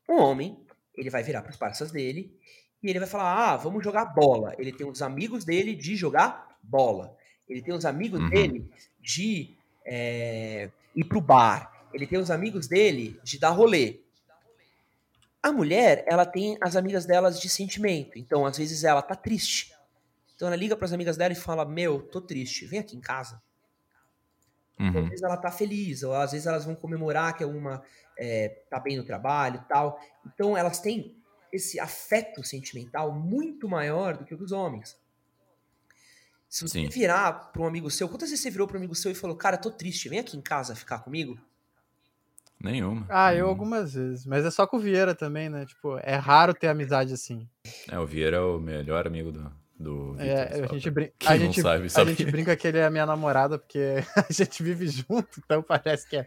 Um homem, ele vai virar para as parças dele e ele vai falar: ah, vamos jogar bola. Ele tem os amigos dele de jogar bola. Ele tem os amigos Uhum. dele de é, ir pro bar. Ele tem os amigos dele de dar rolê. A mulher, ela tem as amigas delas de sentimento. Então, às vezes, ela tá triste. Então, ela liga para as amigas dela e fala: Meu, tô triste, vem aqui em casa. Às Uhum. vezes ela tá feliz, ou às vezes elas vão comemorar que uma é, tá bem no trabalho e tal. Então elas têm esse afeto sentimental muito maior do que o dos homens. Se você Sim. virar para um amigo seu, quantas vezes você virou para um amigo seu e falou, cara, tô triste, vem aqui em casa ficar comigo? Nenhuma. Ah, eu algumas vezes. Mas é só com o Vieira também, né? Tipo, é raro ter amizade assim. É, o Vieira é o melhor amigo do, do Vitor. É, a gente, brin a, gente, sabe, a sabe? gente brinca que ele é a minha namorada, porque a gente vive junto, então parece que é.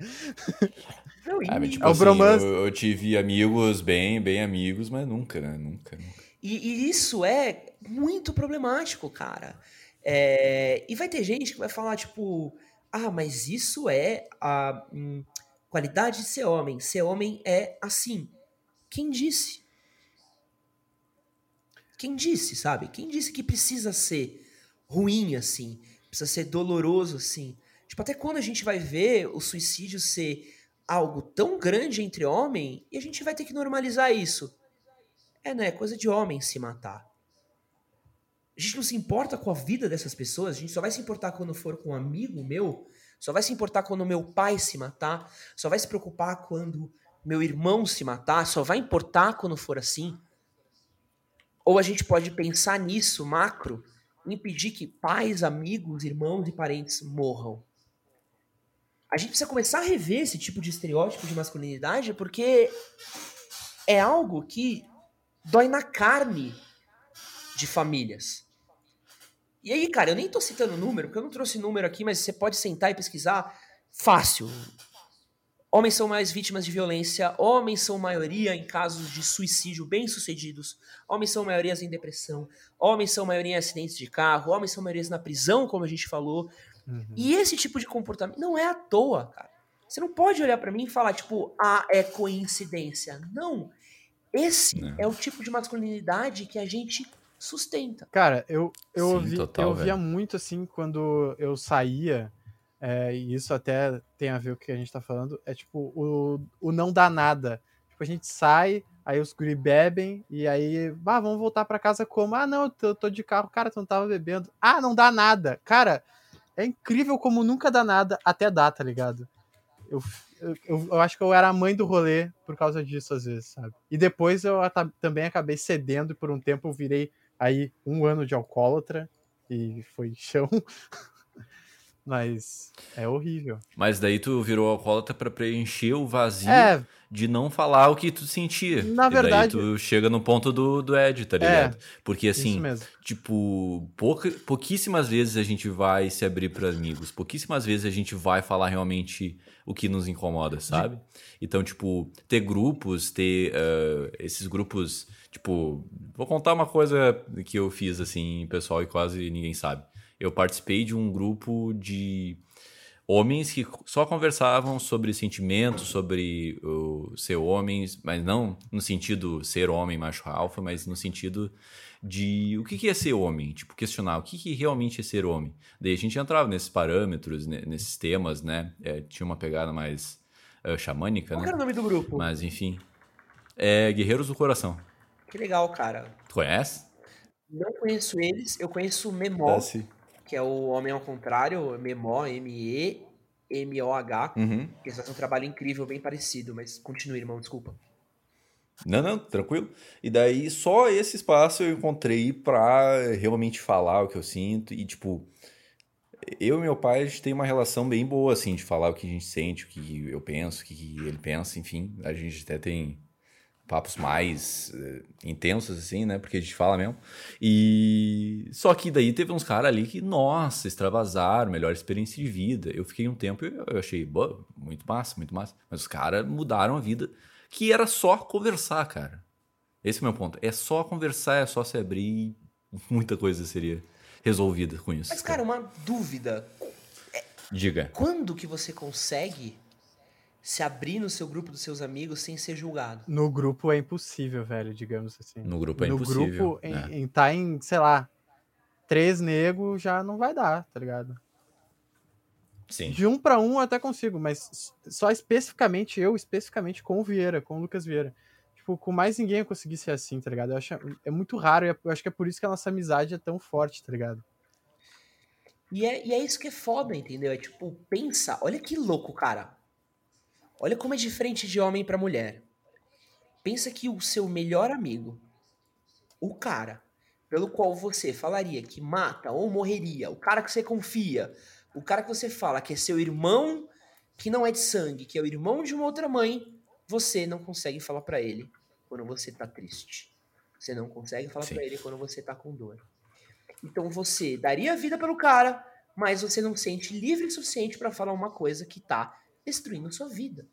Não, e, Ah, mas, tipo É o assim, bromance. eu, eu tive amigos bem, bem amigos, mas nunca, né? Nunca, nunca. e- e isso é muito problemático, cara. É, e vai ter gente que vai falar, tipo, ah, mas isso é a hum, qualidade de ser homem. Ser homem é assim. Quem disse? Quem disse, sabe? Quem disse que precisa ser ruim assim? Precisa ser doloroso assim? Tipo, até quando a gente vai ver o suicídio ser algo tão grande entre homem e a gente vai ter que normalizar isso? É, né? Coisa de homem se matar. A gente não se importa com a vida dessas pessoas, a gente só vai se importar quando for com um amigo meu, só vai se importar quando meu pai se matar, só vai se preocupar quando meu irmão se matar, só vai importar quando for assim. Ou a gente pode pensar nisso, macro, impedir que pais, amigos, irmãos e parentes morram. A gente precisa começar a rever esse tipo de estereótipo de masculinidade, porque é algo que dói na carne de famílias. E aí, cara, eu nem tô citando número, porque eu não trouxe número aqui, mas você pode sentar e pesquisar fácil. Homens são mais vítimas de violência, homens são maioria em casos de suicídio bem-sucedidos, homens são maiorias em depressão, homens são maioria em acidentes de carro, homens são maiorias na prisão, como a gente falou. Uhum. E esse tipo de comportamento não é à toa, cara. Você não pode olhar pra mim e falar, tipo, ah, é coincidência. Não. Esse Não. é o tipo de masculinidade que a gente sustenta. Cara, eu, eu, Sim, ouvi, total, eu ouvia velho. muito assim quando eu saía, é, e isso até tem a ver com o que a gente tá falando, é tipo o, o não dá nada. Tipo, a gente sai, aí os guri bebem, e aí, ah, vamos voltar pra casa como? Ah, não, eu tô, eu tô de carro, cara, tu não tava bebendo. Ah, não dá nada. Cara, é incrível como nunca dá nada até dá, tá ligado? Eu, eu, eu, acho que eu era a mãe do rolê por causa disso, às vezes, sabe? E depois eu também acabei cedendo e por um tempo eu virei aí um ano de alcoólatra e foi chão. Mas é horrível. Mas daí tu virou alcoólatra pra preencher o vazio É, de não falar o que tu sentia. Na E daí verdade- tu chega no ponto do, do Ed, tá ligado? Porque assim, tipo, pouca, pouquíssimas vezes a gente vai se abrir para amigos, pouquíssimas vezes a gente vai falar realmente o que nos incomoda, sabe? Então, tipo, ter grupos, ter eh, esses grupos, tipo, vou contar uma coisa que eu fiz assim, pessoal, e quase ninguém sabe. Eu participei de um grupo de homens que só conversavam sobre sentimentos, sobre o ser homens, mas não no sentido ser homem, macho alfa, mas no sentido de o que que é ser homem, tipo, questionar o que, realmente é ser homem. Daí a gente entrava nesses parâmetros, nesses temas, né? É, tinha uma pegada mais eh, xamânica, Qual né? era o nome do grupo? Mas enfim. É Guerreiros do Coração. Que legal, cara. Tu conhece? Não conheço eles, eu conheço Memó, sim. Que é o Homem ao Contrário, Memó, M-E-M-O-H, Uhum. que fazem um trabalho incrível, bem parecido, mas continue, irmão, desculpa. Não, não, tranquilo. E daí só esse espaço eu encontrei pra realmente falar o que eu sinto e tipo eu e meu pai a gente tem uma relação bem boa assim de falar o que a gente sente, o que eu penso, o que ele pensa, enfim, a gente até tem papos mais eh, intensos assim, né? Porque a gente fala mesmo. E só que daí teve uns caras ali que, nossa, extravasaram, melhor experiência de vida. Eu fiquei um tempo e eu achei, "Boa, muito massa, muito massa. Mas os caras mudaram a vida, que era só conversar, cara. Esse é o meu ponto. É só conversar, é só se abrir e muita coisa seria resolvida com isso. Mas, cara, uma dúvida. Diga. Quando que você consegue se abrir no seu grupo dos seus amigos sem ser julgado? No grupo é impossível, velho, digamos assim. No grupo é no impossível. grupo, em, né? em tá em, sei lá, três negros já não vai dar, tá ligado? Sim. De um pra um eu até consigo, mas só especificamente eu, especificamente com o Vieira, com o Lucas Vieira. Tipo, com mais ninguém eu consegui ser assim, tá ligado? Eu acho, é muito raro e eu acho que é por isso que a nossa amizade é tão forte, tá ligado? E é, e é isso que é foda, entendeu? É tipo, pensa, olha que louco, cara. Olha como é diferente de homem pra mulher. Pensa que o seu melhor amigo, o cara pelo qual você falaria que mata ou morreria, o cara que você confia, o cara que você fala que é seu irmão que não é de sangue, que é o irmão de uma outra mãe, você não consegue falar pra ele quando você tá triste. Você não consegue falar pra ele quando você tá com dor. Então você daria a vida pelo cara, mas você não se sente livre o suficiente pra falar uma coisa que tá destruindo sua vida.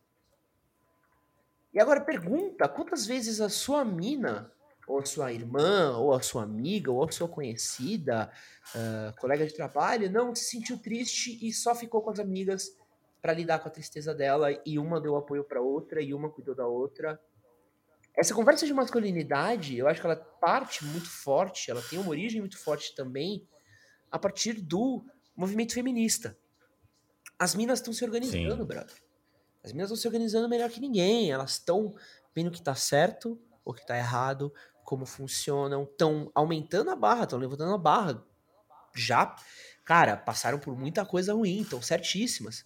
E agora pergunta, quantas vezes a sua mina, ou a sua irmã, ou a sua amiga, ou a sua conhecida, ah, colega de trabalho, não se sentiu triste e só ficou com as amigas pra lidar com a tristeza dela e uma deu apoio pra outra e uma cuidou da outra. Essa conversa de masculinidade, eu acho que ela parte muito forte, ela tem uma origem muito forte também a partir do movimento feminista. As minas estão se organizando, Sim. brother. As minas estão se organizando melhor que ninguém. Elas estão vendo o que tá certo, o que tá errado, como funcionam, estão aumentando a barra, estão levantando a barra. Já, cara, passaram por muita coisa ruim, estão certíssimas.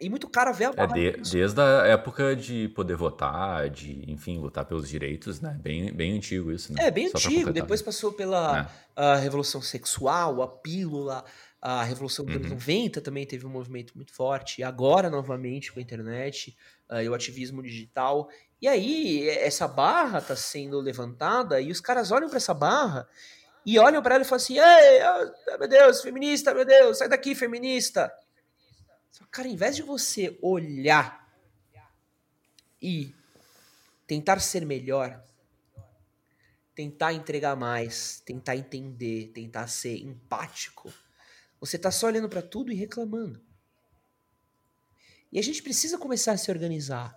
E muito cara vê a É barra. de- disso. desde a época de poder votar, de, enfim, lutar pelos direitos, né? Bem, bem antigo isso, né? É, bem Só antigo. Depois passou pela É. a revolução sexual, a pílula, a revolução dos anos Uhum. 90 também teve um movimento muito forte. E agora, novamente, com a internet ah, e o ativismo digital. E aí, essa barra tá sendo levantada e os caras olham pra essa barra e olham pra ela e falam assim: Ei, ah, meu Deus, feminista, meu Deus, sai daqui, feminista. Cara, em vez de você olhar e tentar ser melhor, tentar entregar mais, tentar entender, tentar ser empático, você tá só olhando pra tudo e reclamando. E a gente precisa começar a se organizar.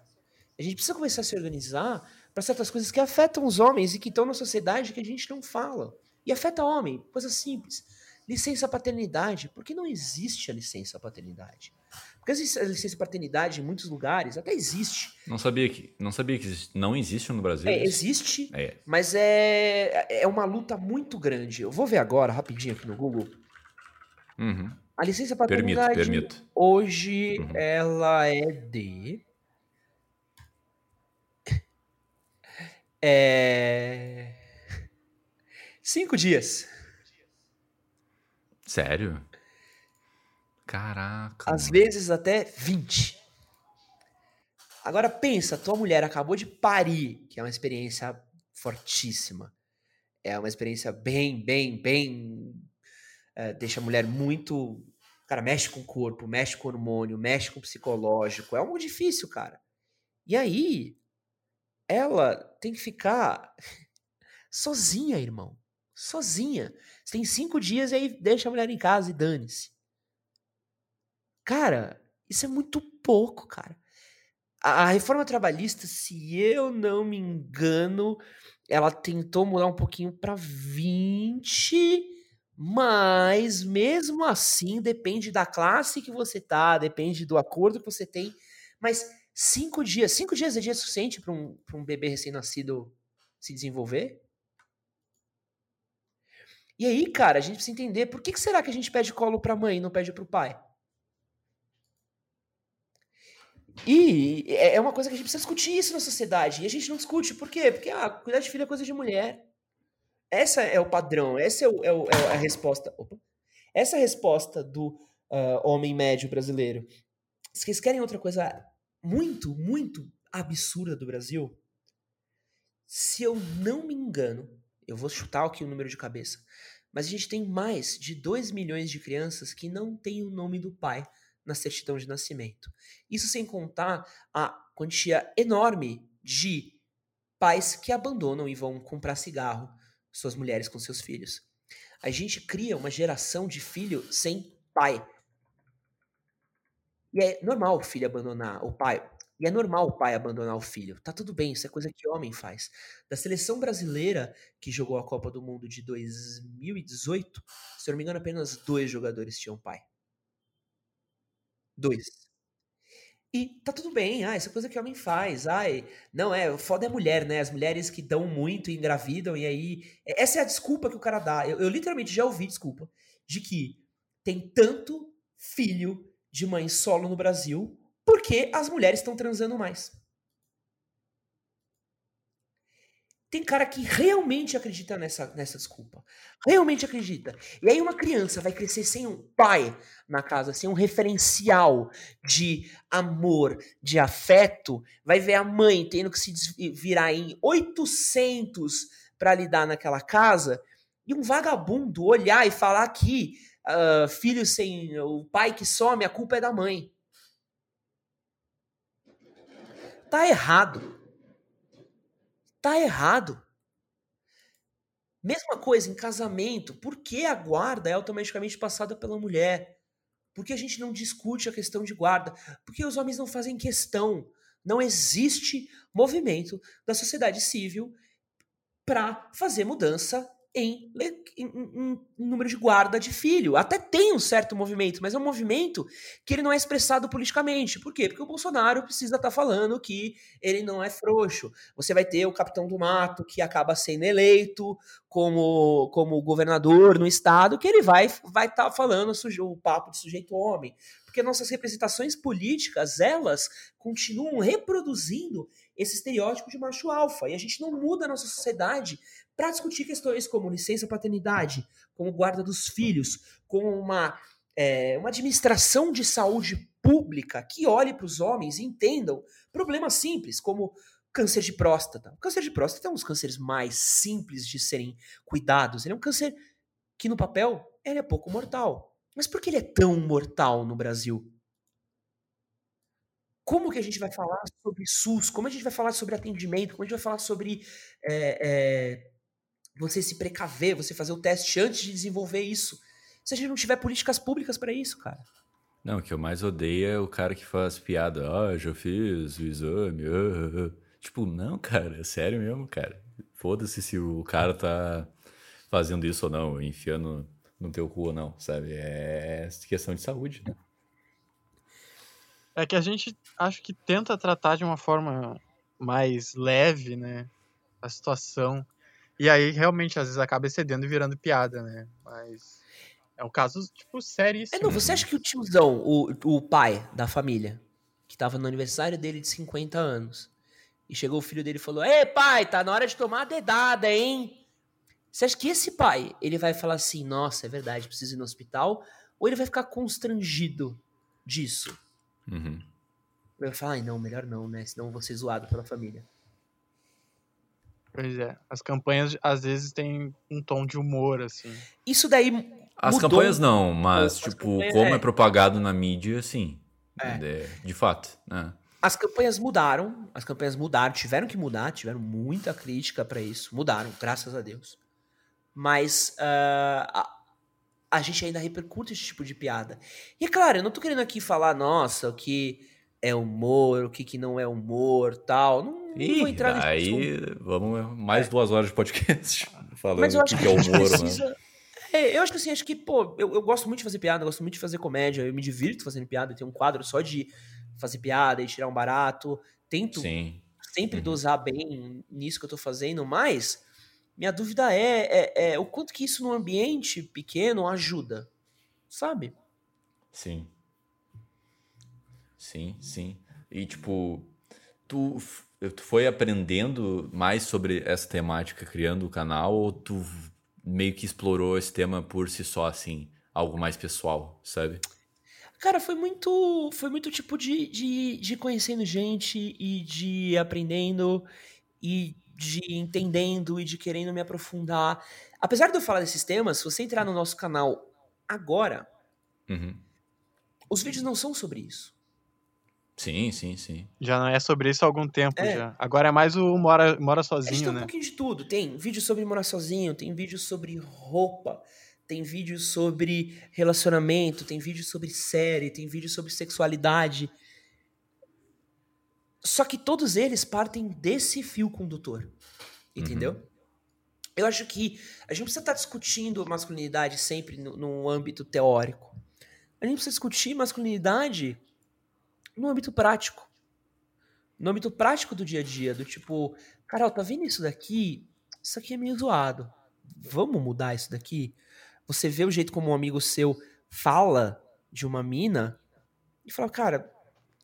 A gente precisa começar a se organizar para certas coisas que afetam os homens e que estão na sociedade que a gente não fala. E afeta homem, coisa simples. Licença paternidade. Por que não existe a licença paternidade? Porque a licença paternidade em muitos lugares até existe. Não sabia que, não sabia que existe- não existe no Brasil. É, existe, É. mas é, é uma luta muito grande. Eu vou ver agora, rapidinho aqui no Google. Uhum. A licença Permito, paternidade permito. hoje Uhum. ela é de é cinco dias. Sério? Caraca. Às vezes até 20. Agora pensa, tua mulher acabou de parir, que é uma experiência fortíssima. É uma experiência bem, bem, bem. É, deixa a mulher muito. Cara, mexe com o corpo, mexe com o hormônio, mexe com o psicológico. É algo difícil, cara. E aí, ela tem que ficar sozinha, irmão. Sozinha. Você tem cinco dias e aí deixa a mulher em casa e dane-se. Cara, isso é muito pouco, cara. A, reforma trabalhista, se eu não me engano, ela tentou mudar um pouquinho para 20, mas mesmo assim depende da classe que você tá, depende do acordo que você tem. Mas cinco dias, cinco dias é dia suficiente para um, um bebê recém-nascido se desenvolver? E aí, cara, a gente precisa entender por que, que será que a gente pede colo para a mãe e não pede para o pai? E é, é uma coisa que a gente precisa discutir isso na sociedade. E a gente não discute. Por quê? Porque ah, cuidar de filho é coisa de mulher. Essa é o padrão, essa é, o, é, o, é a resposta. Opa. Essa é a resposta do uh, homem médio brasileiro. Vocês querem outra coisa muito, muito absurda do Brasil, se eu não me engano, eu vou chutar aqui o número de cabeça, mas a gente tem mais de 2 milhões de crianças que não têm o nome do pai na certidão de nascimento. Isso sem contar a quantia enorme de pais que abandonam e vão comprar cigarro, suas mulheres com seus filhos. A gente cria uma geração de filho sem pai. E é normal o filho abandonar o pai. E é normal o pai abandonar o filho. Tá tudo bem, isso é coisa que homem faz. Da seleção brasileira que jogou a Copa do Mundo de 2018, se eu não me engano, apenas dois jogadores tinham pai. Dois. E tá tudo bem, ah, essa coisa que homem faz. Ai, não é, o foda é mulher, né? As mulheres que dão muito e engravidam, e aí. Essa é a desculpa que o cara dá. Eu, eu literalmente já ouvi desculpa de que tem tanto filho de mãe solo no Brasil porque as mulheres estão transando mais. Tem cara que realmente acredita nessa, nessa desculpa. Realmente acredita. E aí uma criança vai crescer sem um pai na casa, sem um referencial de amor, de afeto, vai ver a mãe tendo que se virar em 800 para lidar naquela casa, e um vagabundo olhar e falar que uh, filho sem o pai que some, a culpa é da mãe. Tá errado. Tá errado. Mesma coisa em casamento. Por que a guarda é automaticamente passada pela mulher? Por que a gente não discute a questão de guarda? Porque os homens não fazem questão. Não existe movimento da sociedade civil para fazer mudança em, em, em, número de guarda de filho. Até tem um certo movimento, mas é um movimento que ele não é expressado politicamente. Por quê? Porque o Bolsonaro precisa estar tá falando que ele não é frouxo. Você vai ter o capitão do mato que acaba sendo eleito como, como governador no estado, que ele vai vai estar tá falando o papo de sujeito homem. Porque nossas representações políticas, elas continuam reproduzindo esse estereótipo de macho alfa. E a gente não muda a nossa sociedade para discutir questões como licença paternidade, como guarda dos filhos, como uma, é, uma administração de saúde pública que olhe para os homens e entendam problemas simples, como câncer de próstata. O câncer de próstata é um dos cânceres mais simples de serem cuidados. Ele é um câncer que, no papel, ele é pouco mortal. Mas por que ele é tão mortal no Brasil? Como que a gente vai falar sobre SUS? Como a gente vai falar sobre atendimento? Como a gente vai falar sobre é, é, você se precaver, você fazer o teste antes de desenvolver isso. Se a gente não tiver políticas públicas para isso, cara. Não, o que eu mais odeio é o cara que faz piada. Ah, já fiz o exame. Ah. Tipo, não, cara, é sério mesmo, cara. Foda-se se o cara tá fazendo isso ou não, enfiando no teu cu ou não, sabe? É questão de saúde, né? É que a gente acho que tenta tratar de uma forma mais leve, né? A situação. E aí, realmente, às vezes acaba excedendo e virando piada, né? Mas é um caso, tipo, seríssimo. É, não, você acha que o tiozão, o, o pai da família, que tava no aniversário dele de 50 anos, e chegou o filho dele e falou: Ei, pai, tá na hora de tomar a dedada, hein? Você acha que esse pai, ele vai falar assim, nossa, é verdade, preciso ir no hospital? ou ele vai ficar constrangido disso. Uhum. Ele vai falar, ai não, melhor não, né? Senão eu vou ser zoado pela família. Pois é. As campanhas às vezes têm um tom de humor, assim. Isso daí. As mudou campanhas não, mas. As tipo, como é. é. propagado na mídia, sim. É. De fato. né? As campanhas mudaram, as campanhas mudaram, tiveram que mudar, tiveram muita crítica pra isso, mudaram, graças a Deus. Mas ah, a, a gente ainda repercute esse tipo de piada. E é claro, eu não tô querendo aqui falar, nossa, o que é humor, o que, que não é humor, tal. Não, não vou Ih, entrar nesse assunto. aí vamos mais duas horas de podcast falando o que, que, é humor, né? É, eu acho que assim, acho que, pô, eu, eu gosto muito de fazer piada, eu gosto muito de fazer comédia, eu me divirto fazendo piada, eu tenho um quadro só de fazer piada e tirar um barato. Tento Sim. sempre Uhum. dosar bem nisso que eu tô fazendo, mas minha dúvida é, é, é o quanto que isso num ambiente pequeno ajuda, sabe? Sim. Sim, sim. E tipo, tu, tu foi aprendendo mais sobre essa temática criando o canal ou tu meio que explorou esse tema por si só, assim, algo mais pessoal, sabe? Cara, foi muito, foi muito tipo de, de, de conhecendo gente e de aprendendo e de entendendo e de querendo me aprofundar. Apesar de eu falar desses temas, se você entrar no nosso canal agora, Uhum. os vídeos não são sobre isso. Sim, sim, sim. Já não é sobre isso há algum tempo É. já. Agora é mais o mora, mora A gente sozinho, tem um né? pouquinho de tudo. Tem vídeo sobre morar sozinho, tem vídeo sobre roupa, tem vídeo sobre relacionamento, tem vídeo sobre série, tem vídeo sobre sexualidade. Só que todos eles partem desse fio condutor. Entendeu? Eu acho que a gente não precisa estar discutindo masculinidade sempre no, no âmbito teórico. A gente precisa discutir masculinidade no âmbito prático. No âmbito prático do dia a dia, do tipo, Carol, tá vendo isso daqui? Isso aqui é meio zoado. Vamos mudar isso daqui? Você vê o jeito como um amigo seu fala de uma mina e fala, cara,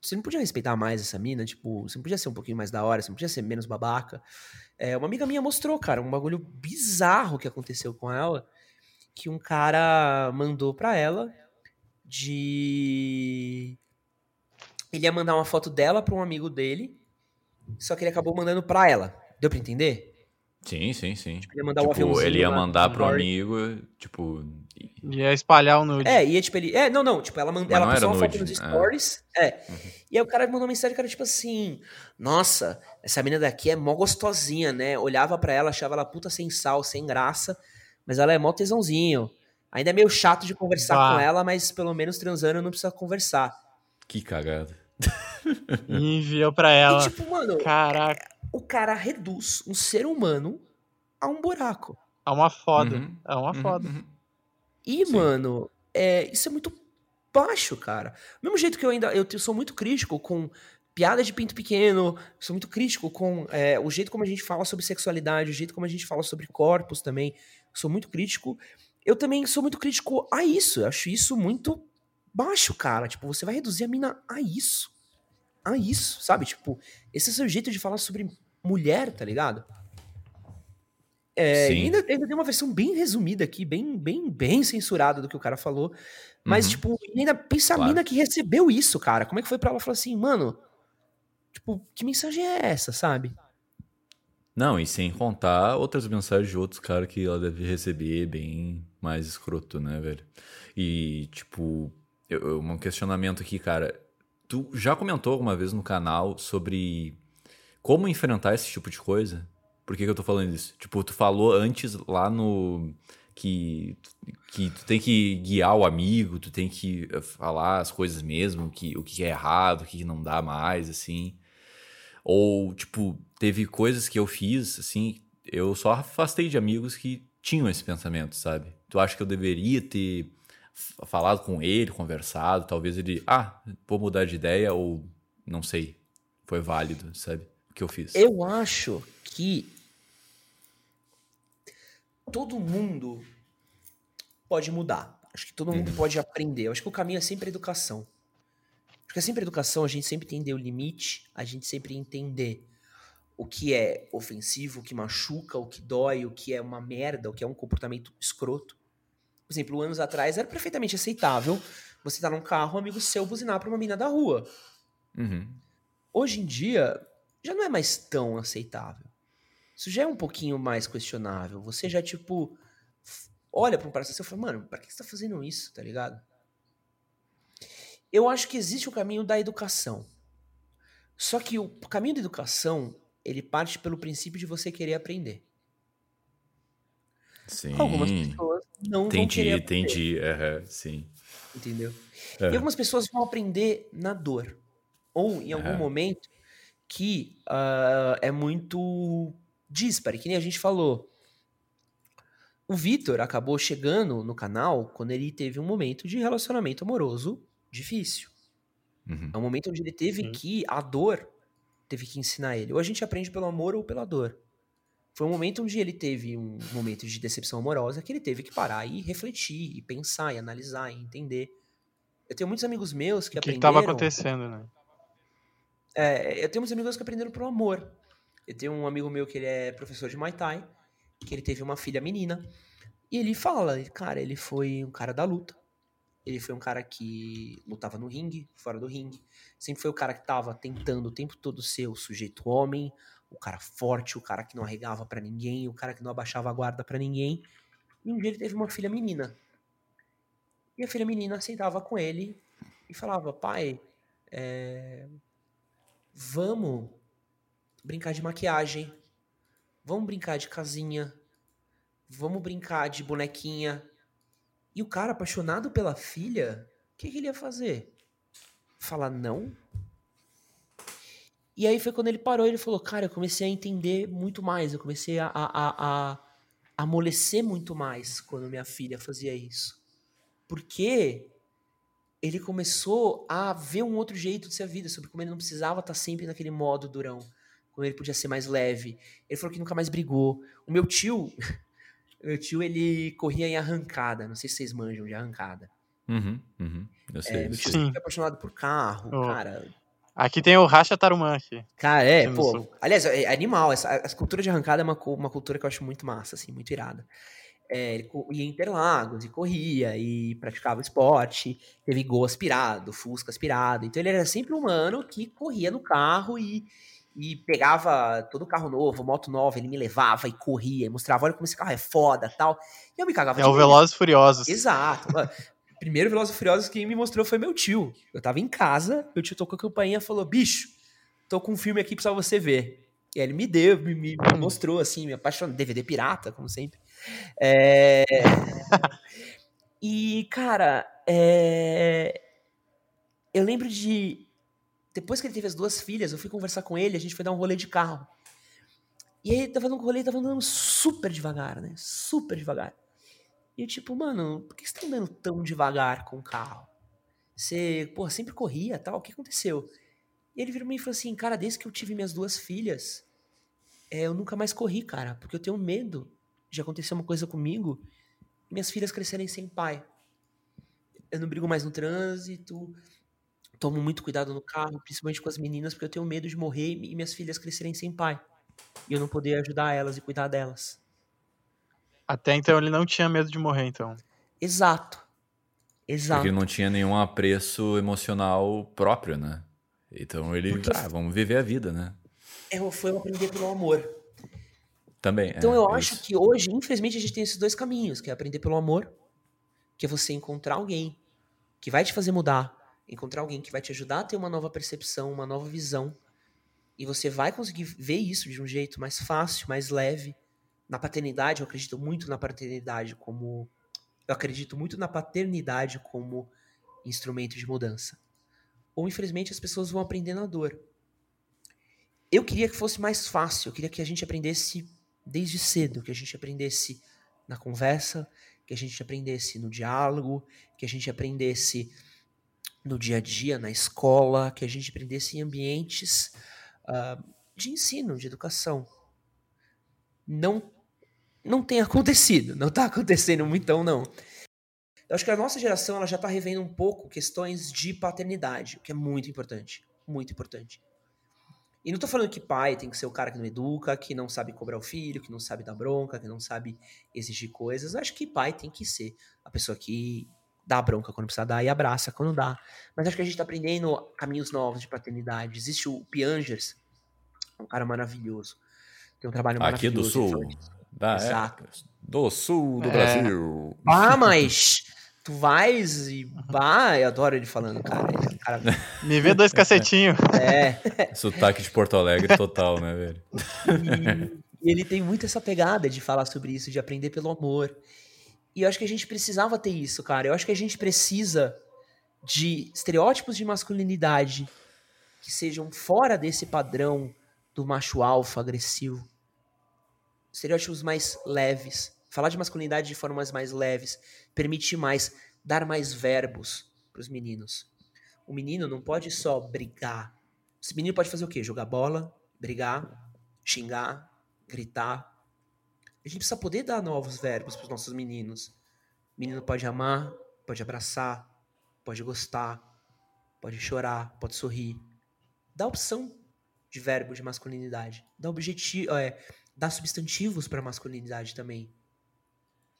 você não podia respeitar mais essa mina? Tipo, você não podia ser um pouquinho mais da hora, você não podia ser menos babaca. É, uma amiga minha mostrou, cara, um bagulho bizarro que aconteceu com ela, que um cara mandou pra ela de... Ele ia mandar uma foto dela pra um amigo dele, só que ele acabou mandando pra ela. Deu pra entender? Sim, sim, sim. Ele ia mandar um Tipo, aviãozinho ele ia mandar pro amigo, tipo. Ia espalhar o nude. É, e é tipo ele. É, não, não. Tipo, ela, manda, Mas ela postou uma foto nos é. stories. É. E aí o cara mandou uma mensagem, cara, tipo assim: Nossa, essa menina daqui é mó gostosinha, né? Olhava pra ela, achava ela puta sem sal, sem graça. Mas ela é mó tesãozinho. Ainda é meio chato de conversar Bah. com ela, mas pelo menos transando não precisa conversar. Que cagada. E enviou pra ela. E tipo, mano, Caraca, o cara reduz um ser humano a um buraco. é uma foda. Uhum, É uma uhum, foda. uhum. E, Sim. mano, é, isso é muito baixo, cara. Do mesmo jeito que eu ainda eu sou muito crítico com piada de pinto pequeno, sou muito crítico com é, o jeito como a gente fala sobre sexualidade, o jeito como a gente fala sobre corpos também. Sou muito crítico. Eu também sou muito crítico a isso. Eu acho isso muito baixo, cara. Tipo, você vai reduzir a mina a isso. A isso, sabe? Tipo, esse é o seu jeito de falar sobre mulher, tá ligado? É, ainda, ainda tem uma versão bem resumida aqui, bem, bem, bem censurada do que o cara falou. Mas, Uhum. tipo, ainda pensa Claro. a mina que recebeu isso, cara. Como é que foi pra ela falar assim, mano? Tipo, que mensagem é essa, sabe? Não, e sem contar outras mensagens de outros caras que ela deve receber bem mais escroto, né, velho? E, tipo, eu- eu- um questionamento aqui, cara. Tu já comentou alguma vez no canal sobre como enfrentar esse tipo de coisa? Por que, que eu tô falando isso? Tipo, tu falou antes lá no. Que, que tu tem que guiar o amigo, tu tem que eh, falar as coisas mesmo, que, o que é errado, o que não dá mais, assim. Ou, tipo, teve coisas que eu fiz, assim, eu só afastei de amigos que tinham esse pensamento, sabe? Tu acha que eu deveria ter falado com ele, conversado, talvez ele, ah, vou mudar de ideia, ou não sei, foi válido, sabe? Que eu fiz. Eu acho que todo mundo pode mudar. Acho que todo mundo pode aprender. Eu acho que o caminho é sempre a educação. Acho que é sempre a educação, a gente sempre entender o limite, a gente sempre entender o que é ofensivo, o que machuca, o que dói, o que é uma merda, o que é um comportamento escroto. Por exemplo, anos atrás era perfeitamente aceitável você estar tá num carro, um amigo seu buzinar pra uma mina da rua. Uhum. Hoje em dia, já não é mais tão aceitável. Isso já é um pouquinho mais questionável. Você já, tipo, olha pra um parceiro e fala, mano, pra que você tá fazendo isso, tá ligado? Eu acho que existe o caminho da educação. Só que o caminho da educação, ele parte pelo princípio de você querer aprender. Sim. Algumas pessoas não entendi, vão querer aprender. Entendi, uhum, sim. Entendeu? É. E algumas pessoas vão aprender na dor. Ou em algum É. momento que ah, é muito dispare, que nem a gente falou. O Vitor acabou chegando no canal quando ele teve um momento de relacionamento amoroso difícil. Uhum. É um momento onde ele teve Sim. que, a dor, teve que ensinar ele. Ou a gente aprende pelo amor ou pela dor. Foi um momento onde ele teve um momento de decepção amorosa que ele teve que parar e refletir, e pensar, e analisar, e entender. Eu tenho muitos amigos meus que O que aprenderam... estava acontecendo, né? É, eu tenho muitos amigos que aprenderam pelo amor. Eu tenho um amigo meu que ele é professor de Muay Thai, que ele teve uma filha menina, e ele fala, cara, ele foi um cara da luta. Ele foi um cara que lutava no ringue, fora do ringue. Sempre foi o cara que tava tentando o tempo todo ser o sujeito homem, o cara forte, o cara que não arregava pra ninguém, o cara que não abaixava a guarda pra ninguém. E um dia ele teve uma filha menina. E a filha menina sentava com ele e falava: Pai, é, vamos brincar de maquiagem, vamos brincar de casinha, vamos brincar de bonequinha. E o cara, apaixonado pela filha, o que, que ele ia fazer? Falar não? E aí foi quando ele parou, ele falou, cara, eu comecei a entender muito mais, eu comecei a, a, a, a amolecer muito mais quando minha filha fazia isso. Porque ele começou a ver um outro jeito de ser a vida, sobre como ele não precisava estar sempre naquele modo durão, como ele podia ser mais leve. Ele falou que nunca mais brigou. O meu tio, meu tio, ele corria em arrancada, não sei se vocês manjam de arrancada. Uhum, uhum. Eu sei. É, meu tio Sim. sempre apaixonado por carro, Oh. cara. Aqui tem o Racha Tarumã aqui. Cara, é, pô. Aliás, é animal. Essa, a cultura de arrancada é uma, uma cultura que eu acho muito massa, assim, muito irada. É, ele ia em Interlagos e corria e praticava esporte, teve gol aspirado, Fusca aspirado. Então ele era sempre um mano que corria no carro e, e pegava todo carro novo, moto nova, ele me levava e corria, e mostrava, olha como esse carro é foda tal. E eu me cagava É de o. Velozes e Furiosos. Exato. Primeiro Velozes e Furiosos quem me mostrou foi meu tio. Eu tava em casa, meu tio tocou a campainha e falou, bicho, tô com um filme aqui pra você ver. E aí ele me deu, me, me mostrou, assim, me apaixonou. DVD pirata, como sempre. É... e, cara, é... eu lembro de... Depois que ele teve as duas filhas, eu fui conversar com ele, a gente foi dar um rolê de carro. E aí ele tava num rolê, tava andando super devagar, né? Super devagar. E eu, tipo, mano, por que você tá andando tão devagar com o carro? Você, pô, sempre corria tal, o que aconteceu? E ele virou pra mim e falou assim, cara, desde que eu tive minhas duas filhas, é, eu nunca mais corri, cara, porque eu tenho medo de acontecer uma coisa comigo e minhas filhas crescerem sem pai. Eu não brigo mais no trânsito, tomo muito cuidado no carro, principalmente com as meninas, porque eu tenho medo de morrer e minhas filhas crescerem sem pai. E eu não poder ajudar elas e cuidar delas. Até então ele não tinha medo de morrer, então. Exato. Exato. Porque ele não tinha nenhum apreço emocional próprio, né? Então ele, Porque- ah, vamos viver a vida, né? É, foi eu aprender pelo amor. Também. Então é, eu é acho isso. que hoje, infelizmente, a gente tem esses dois caminhos, que é aprender pelo amor, que é você encontrar alguém que vai te fazer mudar, encontrar alguém que vai te ajudar a ter uma nova percepção, uma nova visão, e você vai conseguir ver isso de um jeito mais fácil, mais leve. Na paternidade, eu acredito muito na paternidade como eu acredito muito na paternidade como instrumento de mudança. Ou infelizmente as pessoas vão aprender na dor. Eu queria que fosse mais fácil, eu queria que a gente aprendesse desde cedo, que a gente aprendesse na conversa, que a gente aprendesse no diálogo, que a gente aprendesse no dia a dia, na escola, que a gente aprendesse em ambientes ah, de ensino, de educação. Não, não tem acontecido, não está acontecendo muitão, não. Eu acho que a nossa geração ela já está revendo um pouco questões de paternidade, o que é muito importante, muito importante. E não tô falando que pai tem que ser o cara que não educa, que não sabe cobrar o filho, que não sabe dar bronca, que não sabe exigir coisas. Acho que pai tem que ser a pessoa que dá bronca quando precisa dar e abraça quando dá. Mas acho que a gente tá aprendendo caminhos novos de paternidade. Existe o Piangers, um cara maravilhoso. Tem um trabalho Aqui maravilhoso. do Sul. Da, é, Exato. do Sul do É. Brasil. Ah, mas tu vais e bah, eu adoro ele falando, cara. Ele é cara Me vê dois cacetinhos. é, Sotaque de Porto Alegre total, né, velho? E, e ele tem muito essa pegada de falar sobre isso, de aprender pelo amor. E eu acho que a gente precisava ter isso, cara. Eu acho que a gente precisa de estereótipos de masculinidade que sejam fora desse padrão do macho alfa agressivo. Estereótipos mais leves. Falar de masculinidade de formas mais leves. Permitir mais, dar mais verbos pros meninos. O menino não pode só brigar. Esse menino pode fazer o quê? Jogar bola, brigar, xingar, gritar. A gente precisa poder dar novos verbos para os nossos meninos. O menino pode amar, pode abraçar, pode gostar, pode chorar, pode sorrir. Dá opção de verbo de masculinidade. Dá objetivo, é, dá substantivos para masculinidade também.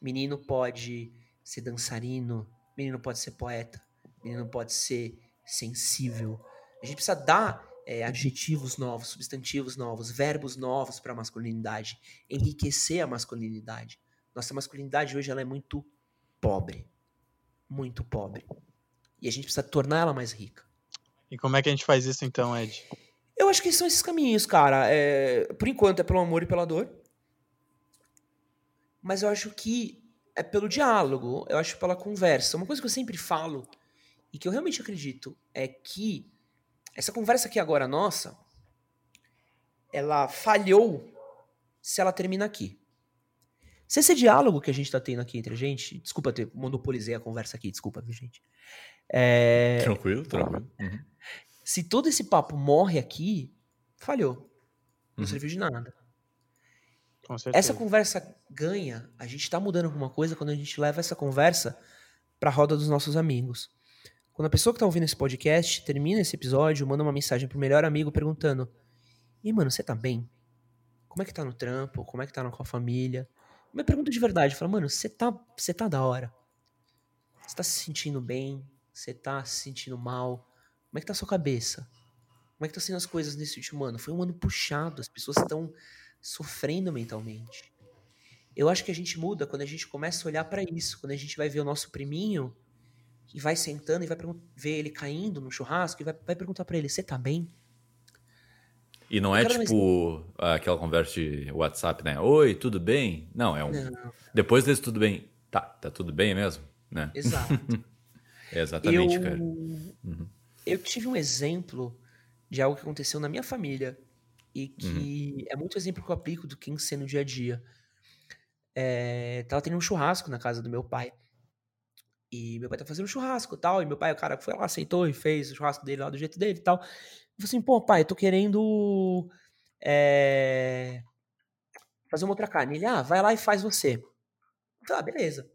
Menino pode ser dançarino, menino pode ser poeta, menino pode ser sensível. A gente precisa dar é, adjetivos novos, substantivos novos, verbos novos para a masculinidade, enriquecer a masculinidade. Nossa masculinidade hoje ela é muito pobre, muito pobre. E a gente precisa tornar ela mais rica. E como é que a gente faz isso então, Ed? Eu acho que são esses caminhos, cara. É, por enquanto é pelo amor e pela dor. Mas eu acho que é pelo diálogo, eu acho pela conversa. Uma coisa que eu sempre falo e que eu realmente acredito é que essa conversa aqui agora nossa, ela falhou se ela termina aqui. Se esse diálogo que a gente tá tendo aqui entre a gente, desculpa ter monopolizei a conversa aqui, desculpa, gente? É, Tranquilo, tranquilo. Uhum. se todo esse papo morre aqui, falhou. Não Uhum. serviu de nada. Essa conversa ganha, a gente tá mudando alguma coisa quando a gente leva essa conversa pra roda dos nossos amigos. Quando a pessoa que tá ouvindo esse podcast termina esse episódio, manda uma mensagem pro melhor amigo perguntando: E mano, você tá bem? Como é que tá no trampo? Como é que tá com a família? Uma pergunta de verdade, fala, mano, você tá, você tá da hora? Você tá se sentindo bem? Você tá se sentindo mal? Como é que tá a sua cabeça? Como é que tá sendo as coisas nesse último ano? Foi um ano puxado, as pessoas estão sofrendo mentalmente. Eu acho que a gente muda quando a gente começa a olhar pra isso, quando a gente vai ver o nosso priminho e vai sentando e vai ver ele caindo no churrasco e vai, vai perguntar pra ele: "Você tá bem?" E não é tipo aquela conversa de WhatsApp, né? Oi, tudo bem? Não, é um. Não, Depois desse tudo bem. Tá, tá tudo bem mesmo? Né? exato. É exatamente, eu, cara. Uhum. eu tive um exemplo de algo que aconteceu na minha família e que Uhum. é muito exemplo que eu aplico do que ser no dia a dia. É, tava tendo um churrasco na casa do meu pai. E meu pai tá fazendo um churrasco e tal. E meu pai, o cara foi lá, aceitou e fez o churrasco dele lá do jeito dele e tal. Eu falei assim, pô, pai, eu tô querendo é, fazer uma outra carne. Ele, ah, vai lá e faz você. Ah, beleza.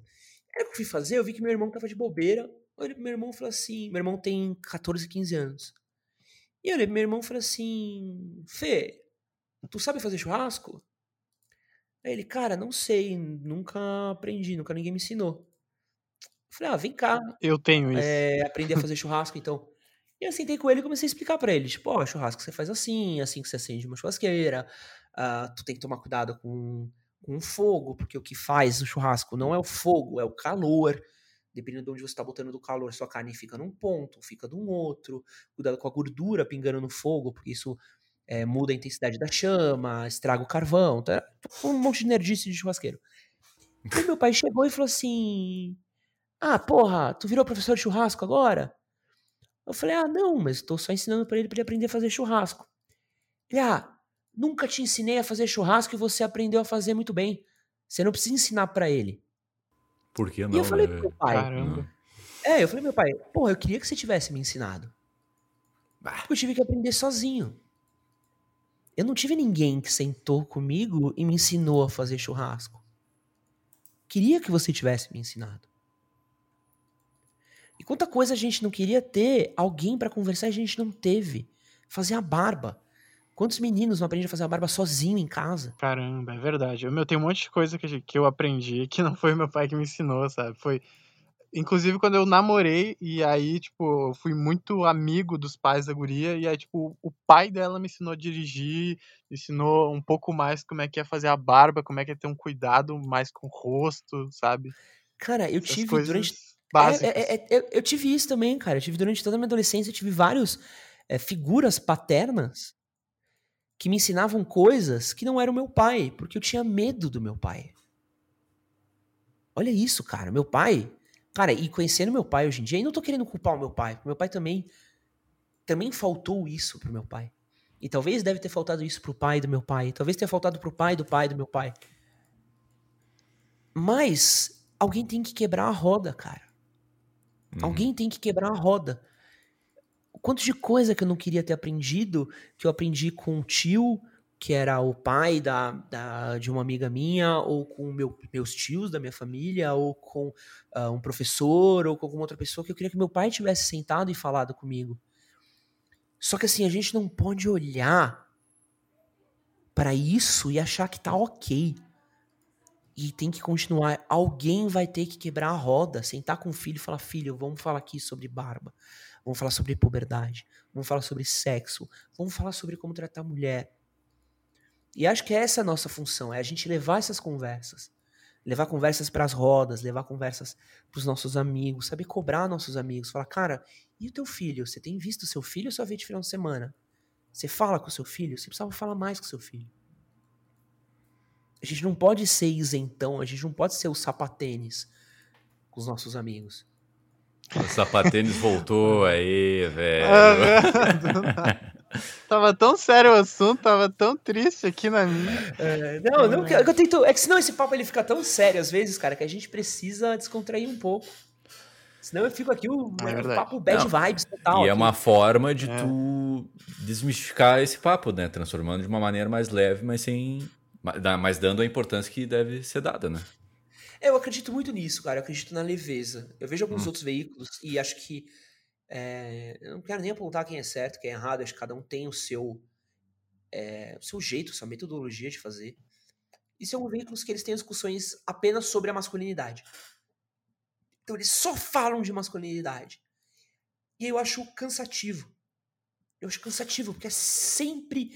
Aí eu fui fazer, eu vi que meu irmão tava de bobeira. Meu irmão falei assim: meu irmão tem 14, 15 anos. E eu meu irmão falei assim: Fê, tu sabe fazer churrasco? Aí ele, cara, não sei, nunca aprendi, nunca ninguém me ensinou. Eu falei, ah, vem cá, Eu tenho isso. é, aprender a fazer churrasco, então. E eu sentei com ele e comecei a explicar pra ele, tipo, ó, churrasco você faz assim, assim que você acende uma churrasqueira, ah, tu tem que tomar cuidado com, com o fogo, porque o que faz o churrasco não é o fogo, é o calor. Dependendo de onde você tá botando do calor, sua carne fica num ponto, fica num outro. Cuidado com a gordura pingando no fogo, porque isso é, muda a intensidade da chama, estraga o carvão. Tá? Um monte de nerdice de churrasqueiro. E meu pai chegou e falou assim: Ah, porra, tu virou professor de churrasco agora? Eu falei, ah, não, mas tô só ensinando pra ele pra ele aprender a fazer churrasco. Ele, ah, nunca te ensinei a fazer churrasco e você aprendeu a fazer muito bem. Você não precisa ensinar pra ele. Por que não? e eu falei né, pro meu pai, Caramba. é, eu falei, meu pai, porra, eu queria que você tivesse me ensinado. Porque eu tive que aprender sozinho. Eu não tive ninguém que sentou comigo e me ensinou a fazer churrasco. Queria que você tivesse me ensinado. E quanta coisa a gente não queria ter alguém pra conversar e a gente não teve. Fazer a barba. Quantos meninos não aprendem a fazer a barba sozinho em casa? Caramba, é verdade. Eu tenho um monte de coisa que, que eu aprendi que não foi meu pai que me ensinou, sabe? Foi. Inclusive, quando eu namorei, e aí, tipo, eu fui muito amigo dos pais da guria, e aí, tipo, o pai dela me ensinou a dirigir, ensinou um pouco mais como é que é fazer a barba, como é que é ter um cuidado mais com o rosto, sabe? Cara, eu Essas tive durante. É, é, é, é, eu tive isso também, cara. Eu tive durante toda a minha adolescência, eu tive vários é, figuras paternas que me ensinavam coisas que não eram meu pai, porque eu tinha medo do meu pai. Olha isso, cara. Meu pai. Cara, e conhecendo meu pai hoje em dia, e não tô querendo culpar o meu pai, meu pai também. Também faltou isso pro meu pai. E talvez deve ter faltado isso pro pai do meu pai. Talvez tenha faltado pro pai do pai do meu pai. Mas alguém tem que quebrar a roda, cara. Uhum. Alguém tem que quebrar a roda quanto de coisa que eu não queria ter aprendido, que eu aprendi com um tio, que era o pai da, da, de uma amiga minha, ou com meu, meus tios da minha família, ou com uh, um professor, ou com alguma outra pessoa, que eu queria que meu pai tivesse sentado e falado comigo. Só que assim, a gente não pode olhar para isso e achar que tá ok. E tem que continuar. Alguém vai ter que quebrar a roda, sentar com o filho e falar: filho, vamos falar aqui sobre barba vamos falar sobre puberdade, vamos falar sobre sexo, vamos falar sobre como tratar a mulher. E acho que essa é a nossa função, é a gente levar essas conversas. Levar conversas para as rodas, levar conversas para os nossos amigos, saber cobrar nossos amigos, falar, cara, e o teu filho? Você tem visto o seu filho ou só vê de final de semana? Você fala com o seu filho? Você precisava falar mais com o seu filho. A gente não pode ser isentão, a gente não pode ser o sapatênis com os nossos amigos. O sapatênis voltou aí, velho. tava tão sério o assunto, tava tão triste aqui na minha. É, não, não, eu tento. É que senão esse papo ele fica tão sério às vezes, cara, que a gente precisa descontrair um pouco. Senão eu fico aqui o, é um papo bad não. vibes total. E aqui. é uma forma de é. tu desmistificar esse papo, né? Transformando de uma maneira mais leve, mas sem. Mas dando a importância que deve ser dada, né? Eu acredito muito nisso, cara. Eu acredito na leveza. Eu vejo alguns hum. outros veículos e acho que. É, eu não quero nem apontar quem é certo, quem é errado. Acho que cada um tem o seu, é, o seu jeito, sua metodologia de fazer. E são veículos que eles têm discussões apenas sobre a masculinidade. Então eles só falam de masculinidade. E eu acho cansativo. Eu acho cansativo, porque é sempre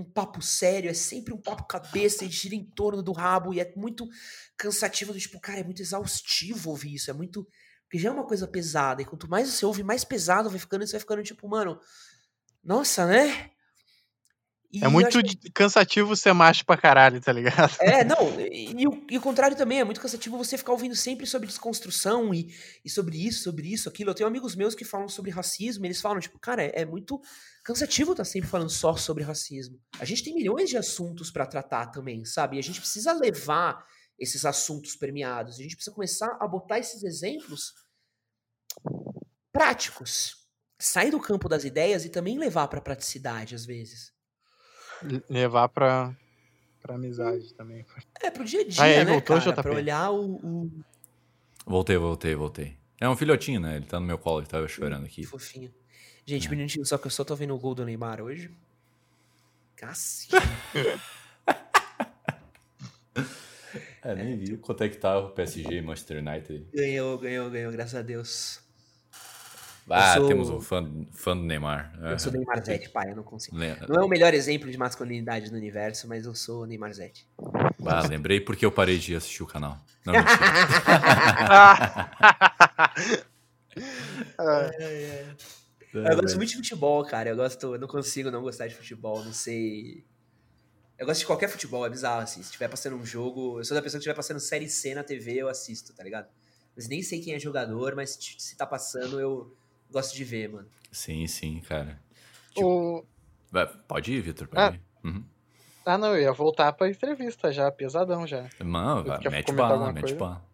um papo sério, é sempre um papo cabeça e gira em torno do rabo e é muito cansativo, do tipo, cara, é muito exaustivo ouvir isso, é muito. Porque já é uma coisa pesada, e quanto mais você ouve, mais pesado vai ficando, e você vai ficando tipo, mano, nossa, né? E é muito cansativo ser macho pra caralho, tá ligado? É, não, e, e, o, e, o, contrário também, é muito cansativo você ficar ouvindo sempre sobre desconstrução e, e sobre isso, sobre isso, aquilo. Eu tenho amigos meus que falam sobre racismo, e eles falam, tipo, cara, é, é muito cansativo estar tá sempre falando só sobre racismo. A gente tem milhões de assuntos para tratar também, sabe? E a gente precisa levar esses assuntos permeados. A gente precisa começar a botar esses exemplos práticos. Sair do campo das ideias e também levar para praticidade às vezes. Levar para para amizade também. É, pro dia a dia, aí, né, voltou, cara? Pra olhar o, o, Voltei, voltei, voltei. É um filhotinho, né? Ele tá no meu colo, ele tava chorando aqui. Que fofinho. Gente, é. bonitinho, só que eu só tô vendo o gol do Neymar hoje. Cacete. é, nem vi quanto é que tá o PSG e Manchester United. Ganhou, ganhou, ganhou, graças a Deus. Ah, sou... temos um fã, fã do Neymar. Eu sou Neymar Zete, pai, eu não consigo. Não é o melhor exemplo de masculinidade no universo, mas eu sou Neymar Zete. Ah, lembrei porque eu parei de assistir o canal. Não, é. Eu gosto muito de futebol, cara. Eu gosto, eu não consigo não gostar de futebol, não sei. Eu gosto de qualquer futebol, é bizarro, assim. Se estiver passando um jogo, eu sou da pessoa que estiver passando série C na TV, eu assisto, tá ligado? Mas nem sei quem é jogador, mas se tá passando, eu gosto de ver, mano. Sim, sim, cara. Tipo... O... Pode ir, Vitor, pode ah. ir. Uhum. Ah, não, eu ia voltar pra entrevista já, pesadão já. Mano, vai, mete bala, mete bala.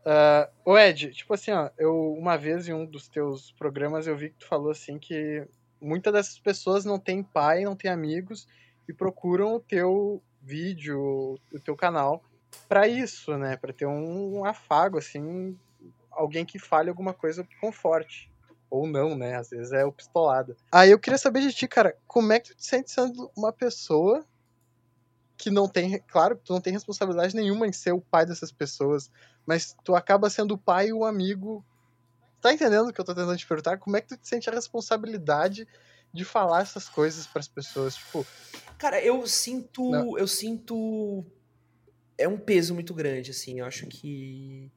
Uh, o Ed, tipo assim, ó, eu uma vez em um dos teus programas eu vi que tu falou assim que muitas dessas pessoas não têm pai, não têm amigos e procuram o teu vídeo, o teu canal para isso, né? Para ter um, um, afago assim, alguém que fale alguma coisa com forte. Ou não, né? Às vezes é o pistolado. Aí eu queria saber de ti, cara, como é que tu te sente sendo uma pessoa que não tem, claro, tu não tem responsabilidade nenhuma em ser o pai dessas pessoas, mas tu acaba sendo o pai e o amigo. Tá entendendo o que eu tô tentando te perguntar? Como é que tu te sente a responsabilidade de falar essas coisas para as pessoas? Tipo, cara, eu sinto, não. eu sinto é um peso muito grande, assim. Eu acho que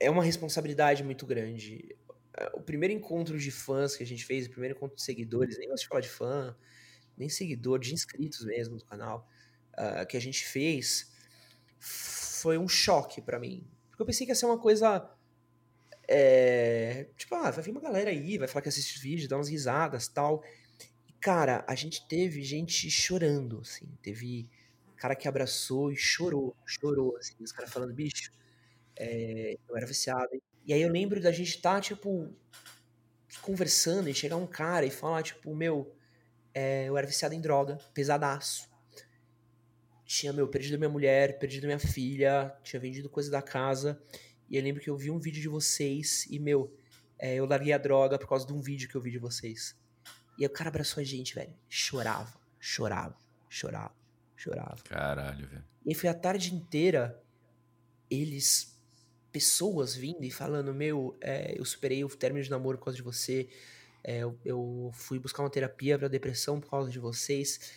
é uma responsabilidade muito grande. O primeiro encontro de fãs que a gente fez, o primeiro encontro de seguidores, nem gosto de falar de fã, nem seguidor, de inscritos mesmo do canal, uh, que a gente fez, foi um choque para mim. Porque eu pensei que ia ser uma coisa. É, tipo, ah, vai vir uma galera aí, vai falar que assiste vídeo, dá umas risadas tal. E, cara, a gente teve gente chorando, assim. Teve cara que abraçou e chorou, chorou, assim. Os caras falando, bicho, é, eu era viciado. E aí eu lembro da gente estar, tá, tipo, conversando e chegar um cara e falar, tipo, meu, é, eu era viciado em droga, pesadaço. Tinha, meu, perdido minha mulher, perdido minha filha, tinha vendido coisa da casa. E eu lembro que eu vi um vídeo de vocês e, meu, é, eu larguei a droga por causa de um vídeo que eu vi de vocês. E aí o cara abraçou a gente, velho. Chorava, chorava, chorava, chorava. Caralho, velho. E aí foi a tarde inteira eles pessoas vindo e falando: Meu, é, eu superei o término de namoro por causa de você, é, eu, eu, fui buscar uma terapia para depressão por causa de vocês.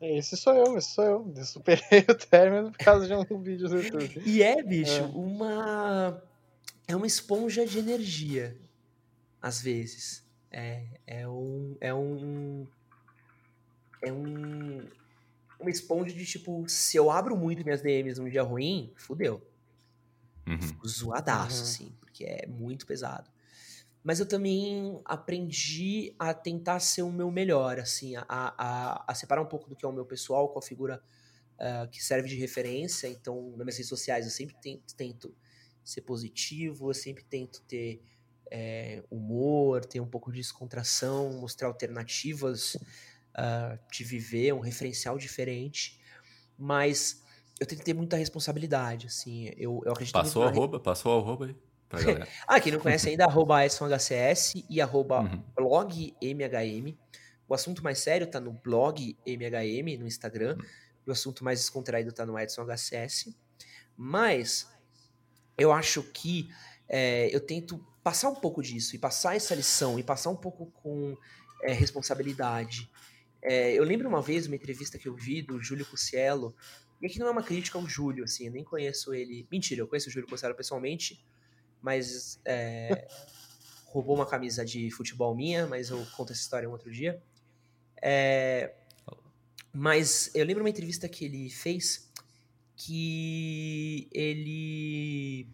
Esse sou eu, esse sou eu. Eu superei o término por causa de um vídeo do YouTube. E é, bicho, é. uma. É uma esponja de energia, às vezes. É, é um. É um. É um. Uma esponja de tipo, se eu abro muito minhas DMs num dia ruim, fudeu Uhum. Zoadaço, uhum. assim, porque é muito pesado. Mas eu também aprendi a tentar ser o meu melhor, assim, a, a, a separar um pouco do que é o meu pessoal com a figura uh, que serve de referência. Então, nas minhas redes sociais, eu sempre tento, tento ser positivo, eu sempre tento ter é, humor, ter um pouco de descontração, mostrar alternativas uh, de viver, um referencial diferente. Mas eu tenho que ter muita responsabilidade, assim. Eu, eu acredito Passou o arroba? Passou o arroba aí. ah, quem não conhece ainda, arroba EdsonHCS e arroba uhum. blog MHM. O assunto mais sério tá no blog MHM, no Instagram. Uhum. O assunto mais descontraído tá no Edson HCS. Mas eu acho que é, eu tento passar um pouco disso e passar essa lição e passar um pouco com é, responsabilidade. É, eu lembro uma vez uma entrevista que eu vi do Júlio Cuciello e aqui não é uma crítica ao Júlio, assim, eu nem conheço ele. Mentira, eu conheço o Júlio Cossaro pessoalmente, mas é, roubou uma camisa de futebol minha, mas eu conto essa história um outro dia. É, mas eu lembro uma entrevista que ele fez que ele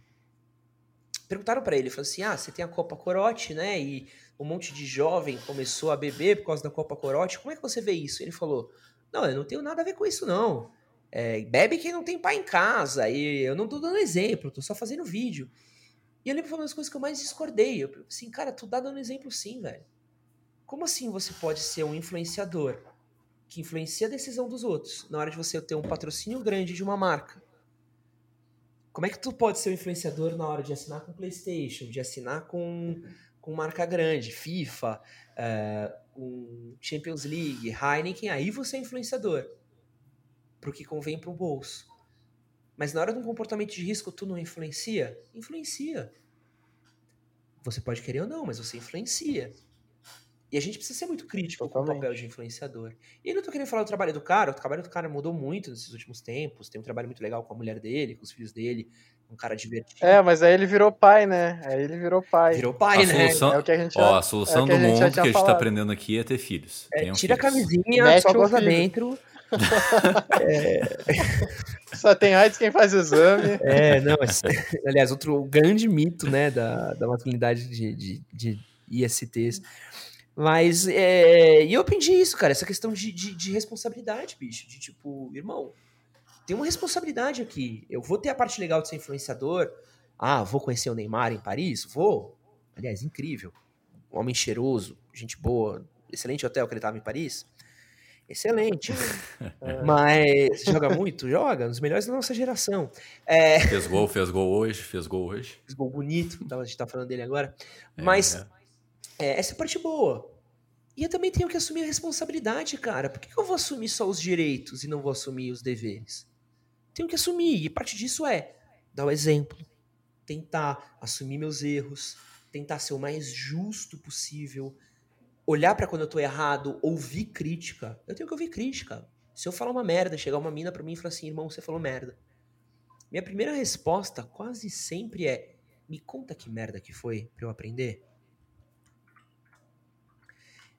perguntaram para ele, falou assim: "Ah, você tem a Copa Corote, né? E um monte de jovem começou a beber por causa da Copa Corote. Como é que você vê isso?" Ele falou: "Não, eu não tenho nada a ver com isso não. É, bebe quem não tem pai em casa. E eu não tô dando exemplo, tô só fazendo vídeo. E eu lembro que foi uma das coisas que eu mais discordei. Eu assim, cara, tu tá dando exemplo sim, velho. Como assim você pode ser um influenciador que influencia a decisão dos outros na hora de você ter um patrocínio grande de uma marca? Como é que tu pode ser um influenciador na hora de assinar com PlayStation, de assinar com, com marca grande, FIFA, uh, Champions League, Heineken? Aí você é influenciador pro que convém pro bolso. Mas na hora de um comportamento de risco, tu não influencia? Influencia. Você pode querer ou não, mas você influencia. E a gente precisa ser muito crítico Totalmente. com o papel de influenciador. E não tô querendo falar do trabalho do cara, o trabalho do cara mudou muito nesses últimos tempos. Tem um trabalho muito legal com a mulher dele, com os filhos dele, um cara divertido. É, mas aí ele virou pai, né? Aí ele virou pai. Virou pai, a né? Solução, é o que a gente já, ó, a solução é do mundo que a gente, que a gente tá aprendendo aqui é ter filhos. É, tira filhos. a camisinha, Mete só goza dentro é... Só tem AIDS quem faz exame. É, não, aliás, outro grande mito, né, da, da masculinidade de, de, de ISTs. Mas, é, e eu aprendi isso, cara, essa questão de, de, de, responsabilidade, bicho, de tipo, irmão, tem uma responsabilidade aqui. Eu vou ter a parte legal de ser influenciador. Ah, vou conhecer o Neymar em Paris? Vou. Aliás, incrível. Um homem cheiroso, gente boa, excelente hotel que ele tava em Paris excelente. É. Mas joga muito? Joga, um dos melhores da nossa geração. É... Fez gol, fez gol hoje, fez gol hoje. Fez gol bonito, a gente tá falando dele agora. É, Mas, É, essa é a parte boa. E eu também tenho que assumir a responsabilidade, cara. Por que eu vou assumir só os direitos e não vou assumir os deveres? Tenho que assumir. E parte disso é dar o exemplo, tentar assumir meus erros, tentar ser o mais justo possível, olhar para quando eu tô errado, ouvir crítica. Eu tenho que ouvir crítica. Se eu falar uma merda, chegar uma mina para mim e falar assim, irmão, você falou merda. Minha primeira resposta quase sempre é: me conta que merda que foi para eu aprender.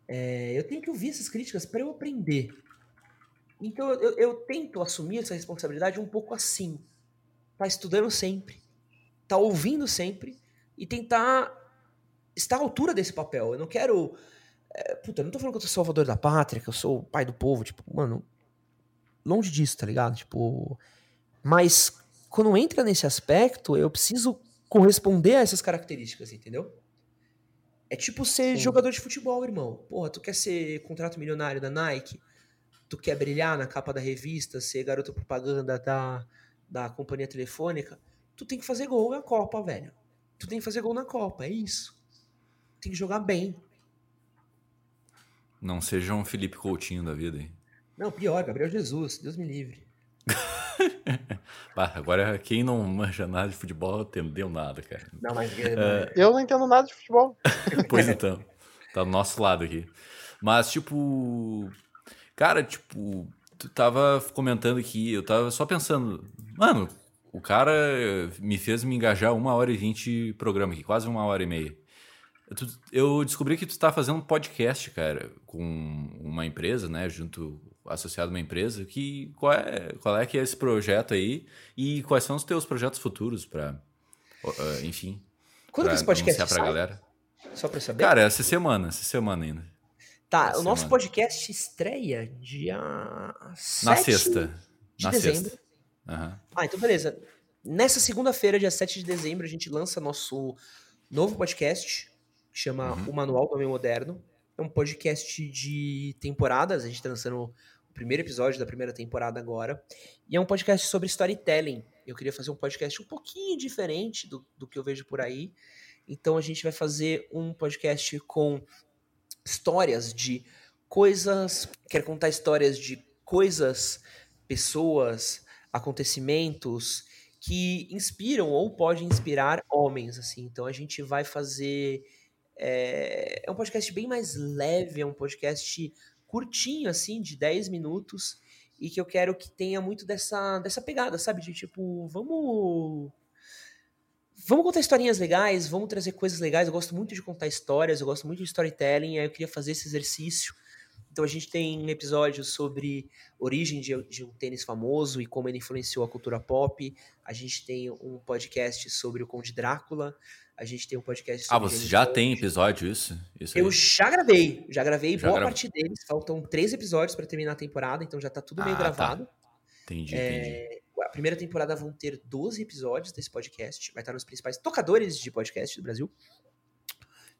É, eu tenho que ouvir essas críticas para eu aprender. Então eu, eu, tento assumir essa responsabilidade um pouco assim. Tá estudando sempre, tá ouvindo sempre e tentar estar à altura desse papel. Eu não quero. É, puta, eu não tô falando que eu sou salvador da pátria, que eu sou o pai do povo. Tipo, mano, longe disso, tá ligado? Tipo. Mas quando entra nesse aspecto, eu preciso corresponder a essas características, entendeu? É tipo ser Sim. jogador de futebol, irmão. Porra, tu quer ser contrato milionário da Nike? Tu quer brilhar na capa da revista, ser garoto propaganda da, da companhia telefônica? Tu tem que fazer gol na Copa, velho. Tu tem que fazer gol na Copa, é isso. Tem que jogar bem. Não seja um Felipe Coutinho da vida, hein? Não, pior, Gabriel Jesus, Deus me livre. bah, agora, quem não manja nada de futebol entendeu nada, cara. Não, mas é... eu não entendo nada de futebol. pois então, tá do nosso lado aqui. Mas, tipo, cara, tipo, tu tava comentando aqui, eu tava só pensando, mano, o cara me fez me engajar uma hora e vinte programa aqui, quase uma hora e meia. Eu descobri que tu tá fazendo um podcast, cara, com uma empresa, né, junto associado a uma empresa, que qual é, qual é que é esse projeto aí e quais são os teus projetos futuros para, enfim, quando que esse podcast pra sai? galera? Só para saber. Cara, essa semana, essa semana ainda. Tá, essa o nosso semana. podcast estreia dia na sexta, de na dezembro. Sexta. Uhum. Ah, então beleza. Nessa segunda-feira, dia 7 de dezembro, a gente lança nosso novo podcast, que chama uhum. O Manual do Homem Moderno. É um podcast de temporadas, a gente tá lançando o primeiro episódio da primeira temporada agora. E é um podcast sobre storytelling. Eu queria fazer um podcast um pouquinho diferente do, do que eu vejo por aí. Então a gente vai fazer um podcast com histórias de coisas. Quero contar histórias de coisas, pessoas, acontecimentos que inspiram ou podem inspirar homens, assim. Então a gente vai fazer é, é um podcast bem mais leve, é um podcast curtinho, assim, de 10 minutos, e que eu quero que tenha muito dessa, dessa pegada, sabe? De tipo, vamos. Vamos contar historinhas legais, vamos trazer coisas legais. Eu gosto muito de contar histórias, eu gosto muito de storytelling, aí eu queria fazer esse exercício. Então a gente tem um episódio sobre origem de, de, um tênis famoso e como ele influenciou a cultura pop. A gente tem um podcast sobre o Conde Drácula. A gente tem um podcast Ah, você já tem episódio isso? isso eu já gravei, já gravei já boa parte deles. Faltam três episódios para terminar a temporada, então já tá tudo meio ah, tá. gravado. Tá. Entendi, é... entendi. A primeira temporada vão ter 12 episódios desse podcast. Vai estar nos principais tocadores de podcast do Brasil.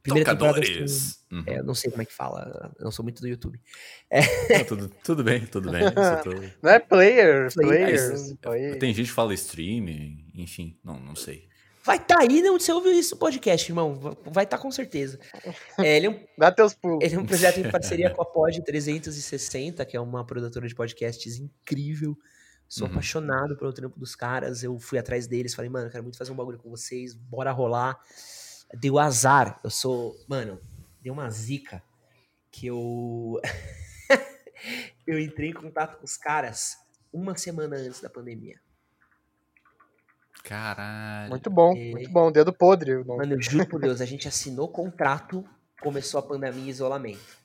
Primeira Tocadores. Uhum. É, eu não sei como é que fala, eu não sou muito do YouTube. É. Não, tudo, tudo bem, tudo bem. Tô... Não é player, player. player. Tem gente que fala stream, enfim, não, não sei. Vai estar tá aí onde você ouviu isso no podcast, irmão. Vai estar tá com certeza. É, ele, é um, Dá teus pulos. ele é um projeto em parceria com a Pod 360, que é uma produtora de podcasts incrível. Sou uhum. apaixonado pelo trampo dos caras. Eu fui atrás deles, falei, mano, quero muito fazer um bagulho com vocês, bora rolar. Deu azar. Eu sou. Mano, deu uma zica que eu. eu entrei em contato com os caras uma semana antes da pandemia. Caralho. Muito bom, é... muito bom. Dedo podre. Mano, eu juro por Deus, a gente assinou contrato, começou a pandemia e isolamento.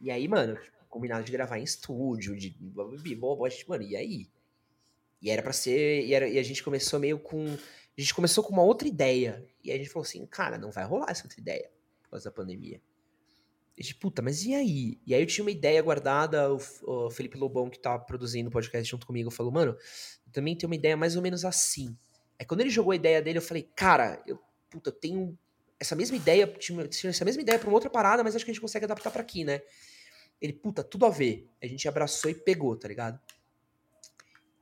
E aí, mano, combinado de gravar em estúdio, de mano, e aí? E era para ser, e, era, e a gente começou meio com, a gente começou com uma outra ideia. E a gente falou assim, cara, não vai rolar essa outra ideia por causa da pandemia. E a gente, puta, mas e aí? E aí eu tinha uma ideia guardada, o, o Felipe Lobão, que tá produzindo o podcast junto comigo, falou, mano, também tem uma ideia mais ou menos assim. Aí quando ele jogou a ideia dele, eu falei, cara, eu, puta, eu tenho essa mesma ideia, tinha essa mesma ideia pra uma outra parada, mas acho que a gente consegue adaptar para aqui, né? Ele, puta, tudo a ver. A gente abraçou e pegou, tá ligado?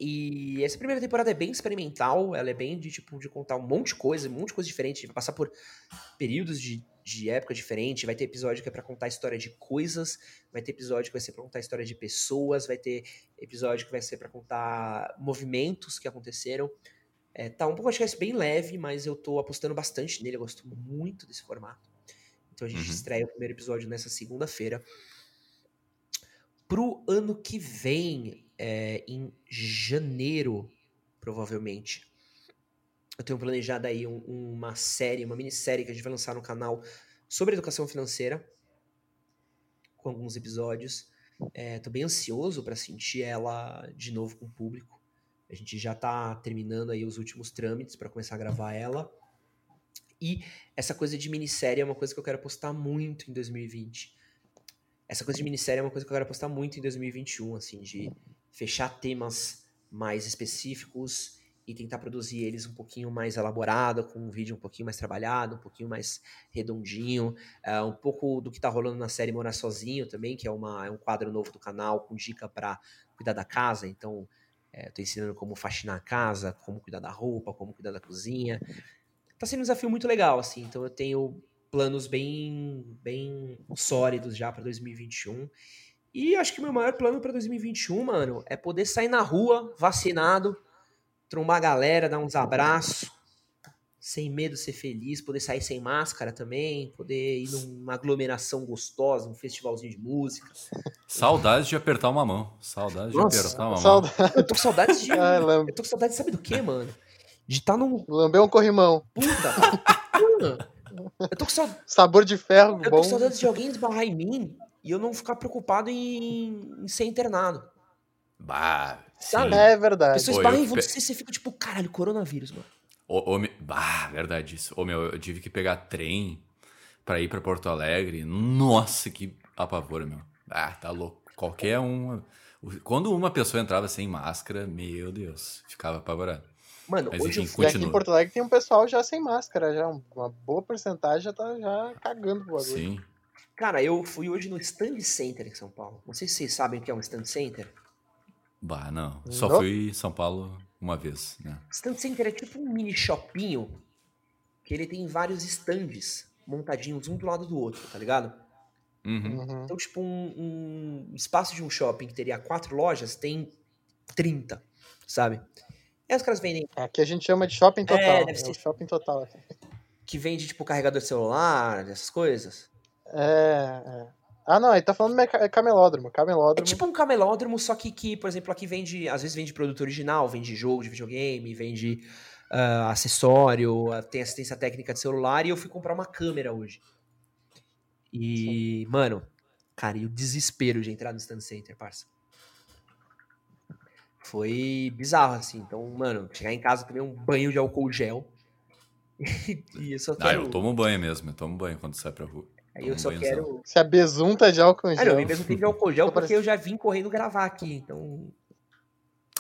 E essa primeira temporada é bem experimental, ela é bem de tipo de contar um monte de coisa, um monte de coisa diferente, vai passar por períodos de, de época diferente, vai ter episódio que é para contar a história de coisas, vai ter episódio que vai ser para contar a história de pessoas, vai ter episódio que vai ser para contar movimentos que aconteceram. É, tá um podcast bem leve, mas eu tô apostando bastante nele, eu gosto muito desse formato. Então a gente uhum. estreia o primeiro episódio nessa segunda-feira. Pro ano que vem, é, em janeiro, provavelmente. Eu tenho planejado aí um, uma série, uma minissérie que a gente vai lançar no canal sobre educação financeira, com alguns episódios. É, tô bem ansioso para sentir ela de novo com o público. A gente já tá terminando aí os últimos trâmites para começar a gravar ela. E essa coisa de minissérie é uma coisa que eu quero postar muito em 2020. Essa coisa de minissérie é uma coisa que eu quero postar muito em 2021, assim, de fechar temas mais específicos e tentar produzir eles um pouquinho mais elaborado, com um vídeo um pouquinho mais trabalhado, um pouquinho mais redondinho, uh, um pouco do que tá rolando na série Morar Sozinho também, que é, uma, é um quadro novo do canal com dica para cuidar da casa, então é, tô ensinando como faxinar a casa, como cuidar da roupa, como cuidar da cozinha. Tá sendo um desafio muito legal, assim, então eu tenho planos bem, bem sólidos já para 2021 e acho que meu maior plano para 2021, mano, é poder sair na rua, vacinado, trombar a galera, dar uns abraços, sem medo, ser feliz, poder sair sem máscara também, poder ir numa aglomeração gostosa, um festivalzinho de música. Saudades de apertar uma mão. Saudades de apertar uma saudade. mão. Eu tô com saudades de. Ah, eu tô com saudades, sabe do que, mano? De estar tá num. Lamber um corrimão. Puta! eu tô com saudades. Sabor de ferro, eu bom. Eu tô com saudades de alguém esbarrar em mim e eu não ficar preocupado em, em ser internado. Bah, Sabe? É verdade. Pessoas esbarram em você e você fica tipo, caralho, coronavírus, mano. Ô, ô, bah, verdade isso. Ô, meu, eu tive que pegar trem pra ir pra Porto Alegre. Nossa, que apavoro, meu. Ah, tá louco. Qualquer um. Quando uma pessoa entrava sem máscara, meu Deus, ficava apavorado. Mano, Mas, hoje enfim, aqui em Porto Alegre tem um pessoal já sem máscara, já. Uma boa porcentagem já tá já cagando pro bagulho. Sim. Cara, eu fui hoje no Stand Center em São Paulo. Não sei se vocês sabem o que é um Stand Center. Bah, não. Só não. fui em São Paulo uma vez, né? Stand Center é tipo um mini shoppinho que ele tem vários stands montadinhos um do lado do outro, tá ligado? Uhum. uhum. Então, tipo, um, um, espaço de um shopping que teria quatro lojas tem 30, sabe? E os caras vendem. Aqui a gente chama de shopping total. É, deve ser... É shopping total. Que vende, tipo, carregador de celular, essas coisas. É, é. Ah, não, ele tá falando é camelódromo, camelódromo. É tipo um camelódromo, só que, que, por exemplo, aqui vende, às vezes vende produto original, vende jogo de videogame, vende uh, acessório, tem assistência técnica de celular, e eu fui comprar uma câmera hoje. E, Sim. mano, cara, e o desespero de entrar no Stand Center, parça. Foi bizarro, assim. Então, mano, chegar em casa, tomei um banho de álcool gel. e eu só. Ah, eu tomo banho mesmo, eu tomo banho quando sai pra rua. Aí eu só quero. Se a besunta de álcool gel. Ah, não, eu besunta de álcool gel porque eu já vim correndo gravar aqui, então.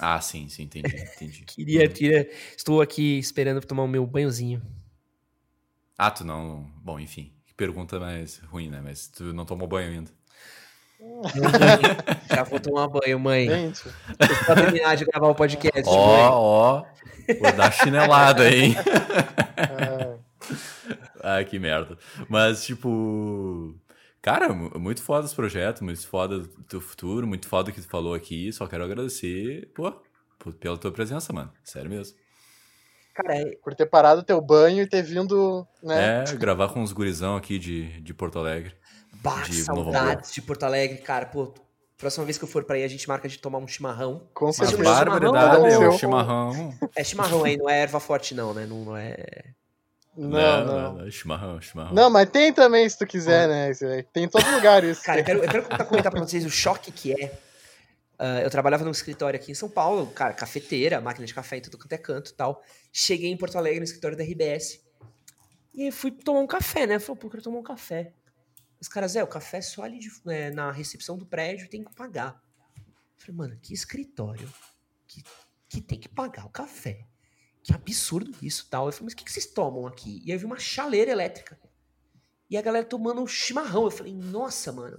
Ah, sim, sim, entendi, entendi. queria, queria. Estou aqui esperando tomar o meu banhozinho. Ah, tu não. Bom, enfim. Pergunta mais ruim, né? Mas tu não tomou banho ainda. Já vou tomar banho, mãe. Gente. Pra terminar de gravar o podcast. Ó, ó. Vou dar chinelada, hein? Ai, que merda. Mas, tipo. Cara, muito foda esse projeto, muito foda do teu futuro, muito foda o que tu falou aqui. Só quero agradecer, pô, pela tua presença, mano. Sério mesmo. Cara, é... Por ter parado teu banho e ter vindo, né? É, gravar com os gurizão aqui de, de Porto Alegre. Bah, de saudades de Porto Alegre, cara. Pô, próxima vez que eu for pra aí, a gente marca de tomar um chimarrão. Com certeza. Barbaridade, é um chimarrão. É chimarrão aí, não é erva forte não, né? Não, não é... Não, não. não. não. Chimarrão, chimarrão. Não, mas tem também, se tu quiser, né? Tem em todo lugar isso. Cara, eu quero, eu quero comentar pra vocês o choque que é. Uh, eu trabalhava num escritório aqui em São Paulo, cara, cafeteira, máquina de café em tudo quanto é canto e tal. Cheguei em Porto Alegre, no escritório da RBS. E aí fui tomar um café, né? Falei, pô, eu quero tomar um café. Os caras, é, o café é só ali de, é, na recepção do prédio tem que pagar. Eu falei, mano, que escritório que, que tem que pagar o café que absurdo isso tal. Eu falei, mas o que, que vocês tomam aqui? E aí eu vi uma chaleira elétrica. E a galera tomando um chimarrão. Eu falei, nossa, mano.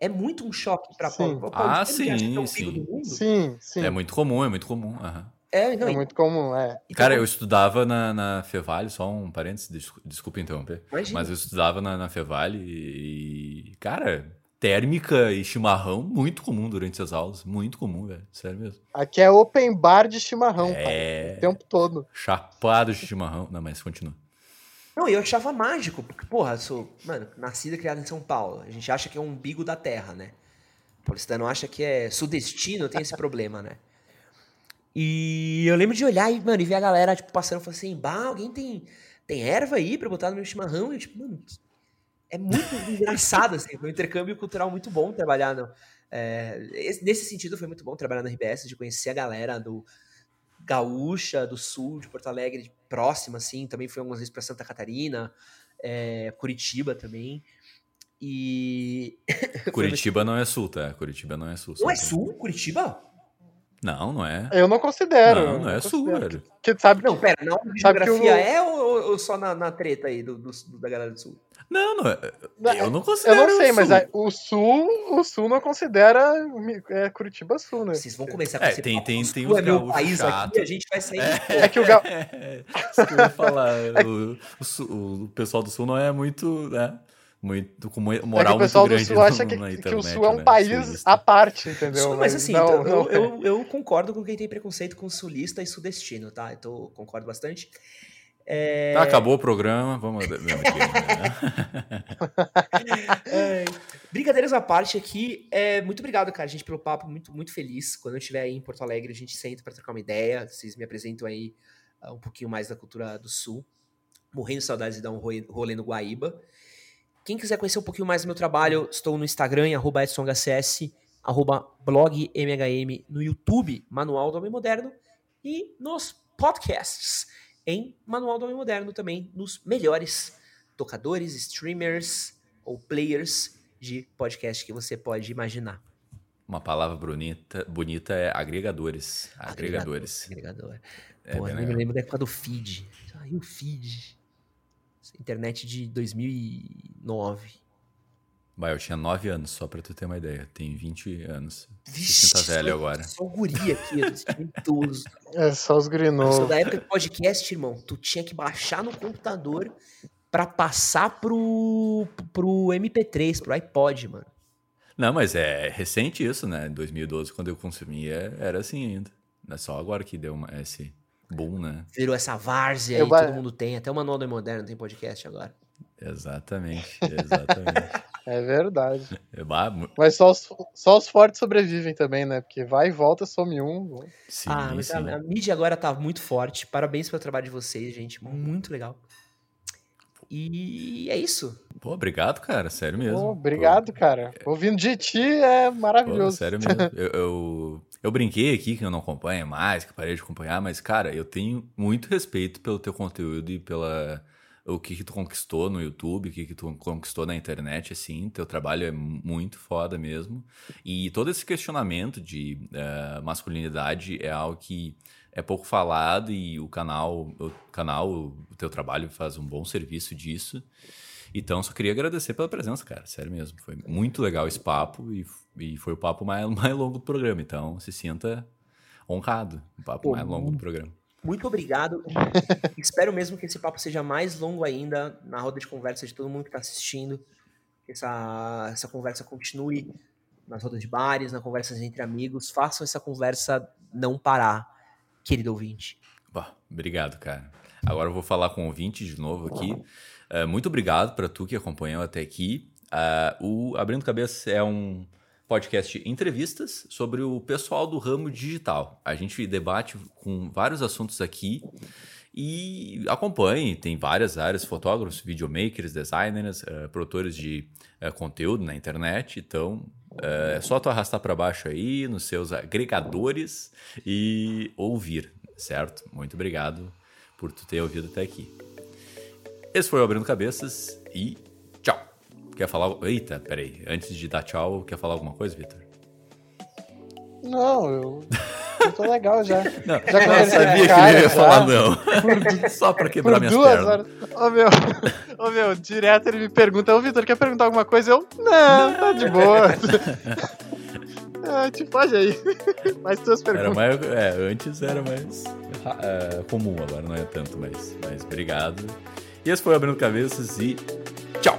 é muito um choque para Sim. Paulo. Ah, é o sim, sim. Sim, sim. É muito comum, é muito comum. aham. É, não, É e- muito comum, é. e Cara, eu estudava na, na Fevale, só um parênteses, desculpa, desculpa interromper. Imagina. Mas eu estudava na, na Fevale e, cara, térmica e chimarrão, muito comum durante as aulas. Muito comum, velho. Sério mesmo. Aqui é open bar de chimarrão. É. O tempo todo. Chapado de chimarrão. Não, mas continua. Não, e eu achava mágico, porque, porra, eu sou, mano, nascido e criado em São Paulo. A gente acha que é o umbigo da terra, né? O paulistano acha que é sudestino, tem esse problema, né? E eu lembro de olhar e, mano, e ver a galera, tipo, passando e falar assim, bah, alguém tem, tem erva aí pra botar no meu chimarrão? E eu, tipo, mano, é muito engraçado, assim, foi um intercâmbio cultural muito bom trabalhar no, é, esse- nesse sentido foi muito bom trabalhar na RBS, de conhecer a galera do gaúcha, do sul, de Porto Alegre, de próxima, assim, também fui algumas vezes para Santa Catarina, é, Curitiba também, e... Curitiba não é sul, tá? Curitiba não é sul. Não é sul, Curitiba? Não, não é. Eu não considero. Não, não é sul, velho. Porque sabe Não, pera, na que geografia o- é ou, ou- só na, na treta aí do, do- do- da galera do sul? Não, não é. Não, Eu não Eu considero. não sei, mas sul. a- o sul, o sul não considera é, Curitiba Sul, né? Vocês vão começar com É, tem- papo, tem- o tem uns é meu gaúchos país chato. aqui, a gente vai sair... É que o ga... Isso que eu ia falar. O, o o pessoal do sul não é muito, né? Muito, com mo- É que moral o pessoal muito do grande sul acha no- que, na que o internet, sul é um né? país Sulista. à parte, entendeu? Sul, mas assim, não, então, não- Eu, eu, eu concordo com quem tem preconceito com sulista e sudestino, tá? Eu tô- concordo bastante. É, Tá, acabou o programa, vamos. Né? é, brincadeiras à parte aqui, é, muito obrigado, cara, gente, pelo papo, muito, muito feliz. Quando eu estiver aí em Porto Alegre, a gente senta pra trocar uma ideia, vocês me apresentam aí ah, um pouquinho mais da cultura do Sul. Morrendo de saudades de dar um rolê no Guaíba. Quem quiser conhecer um pouquinho mais do meu trabalho, estou no Instagram, arroba EdsonHCS, arroba blogmhm, no YouTube, Manual do Homem Moderno, e nos podcasts, em Manual do Homem Moderno também, nos melhores tocadores, streamers ou players de podcast que você pode imaginar. Uma palavra bonita, bonita é agregadores. Agregadores. Agregador. É Pô, bem eu me lembro da época do feed. Aí o feed. Internet de 2009. Vai, eu tinha 9 anos, só pra tu ter uma ideia. Tem 20 anos. Vixe, Você tá velho agora. Sou guri aqui, eu tô. É só os grinos. sou da época de podcast, irmão. Tu tinha que baixar no computador pra passar pro, pro MP3, pro iPod, mano. Não, mas é recente isso, né? Em 2012, quando eu consumia, era assim ainda. Não é só agora que deu uma, esse boom, né? Virou essa várzea Eu aí, ba- todo mundo tem. Até o Manual do Moderno tem podcast agora. Exatamente, exatamente. É verdade. É, Mas só os, só os fortes sobrevivem também, né? Porque vai e volta, some um. sim, ah, mas a, sim. a mídia agora tá muito forte. Parabéns pelo trabalho de vocês, gente. Muito legal. E é isso. Pô, obrigado, cara. Sério mesmo. Pô, obrigado, cara. Ouvindo de ti é Pô, maravilhoso. sério mesmo. Eu, eu, eu brinquei aqui que eu não acompanho mais, que parei de acompanhar, mas, cara, eu tenho muito respeito pelo teu conteúdo e pela o que, que tu conquistou no YouTube, o que, que tu conquistou na internet, assim. Teu trabalho é muito foda mesmo. E todo esse questionamento de eh, masculinidade é algo que é pouco falado e o canal, o canal, o teu trabalho faz um bom serviço disso. Então, só queria agradecer pela presença, cara. Sério mesmo. Foi muito legal esse papo e, e foi o papo mais, mais longo do programa. Então, se sinta honrado. O papo Pô, mais longo do programa. Muito obrigado. Espero mesmo que esse papo seja mais longo ainda na roda de conversa de todo mundo que está assistindo. Que essa, essa conversa continue nas rodas de bares, nas conversas entre amigos. Façam essa conversa não parar, querido ouvinte. Bah, obrigado, cara. Agora eu vou falar com o ouvinte de novo aqui. Uh, muito obrigado para tu que acompanhou até aqui. Uh, o Abrindo Cabeça é um podcast entrevistas sobre o pessoal do ramo digital. A gente debate com vários assuntos aqui e acompanhe, tem várias áreas, fotógrafos, videomakers, designers, uh, produtores de uh, conteúdo na internet, então uh, é só tu arrastar para baixo aí nos seus agregadores e ouvir, certo? Muito obrigado por tu ter ouvido até aqui. Esse foi o Abrindo Cabeças e. Quer falar? Eita, peraí. Antes de dar tchau, quer falar alguma coisa, Vitor? Não, eu, eu tô legal já. Não, Já eu conversei sabia o que cara, ele ia falar não. Só pra quebrar minhas duas pernas. horas. Ô, meu, Ô meu, direto ele me pergunta, ô Vitor, quer perguntar alguma coisa? Eu, não, tá de boa. ah, te pode aí. Mais tuas perguntas. Era mais, é, antes era mais é, comum, agora não é tanto, mas, mas obrigado. E esse foi o Abrindo Cabeças e tchau!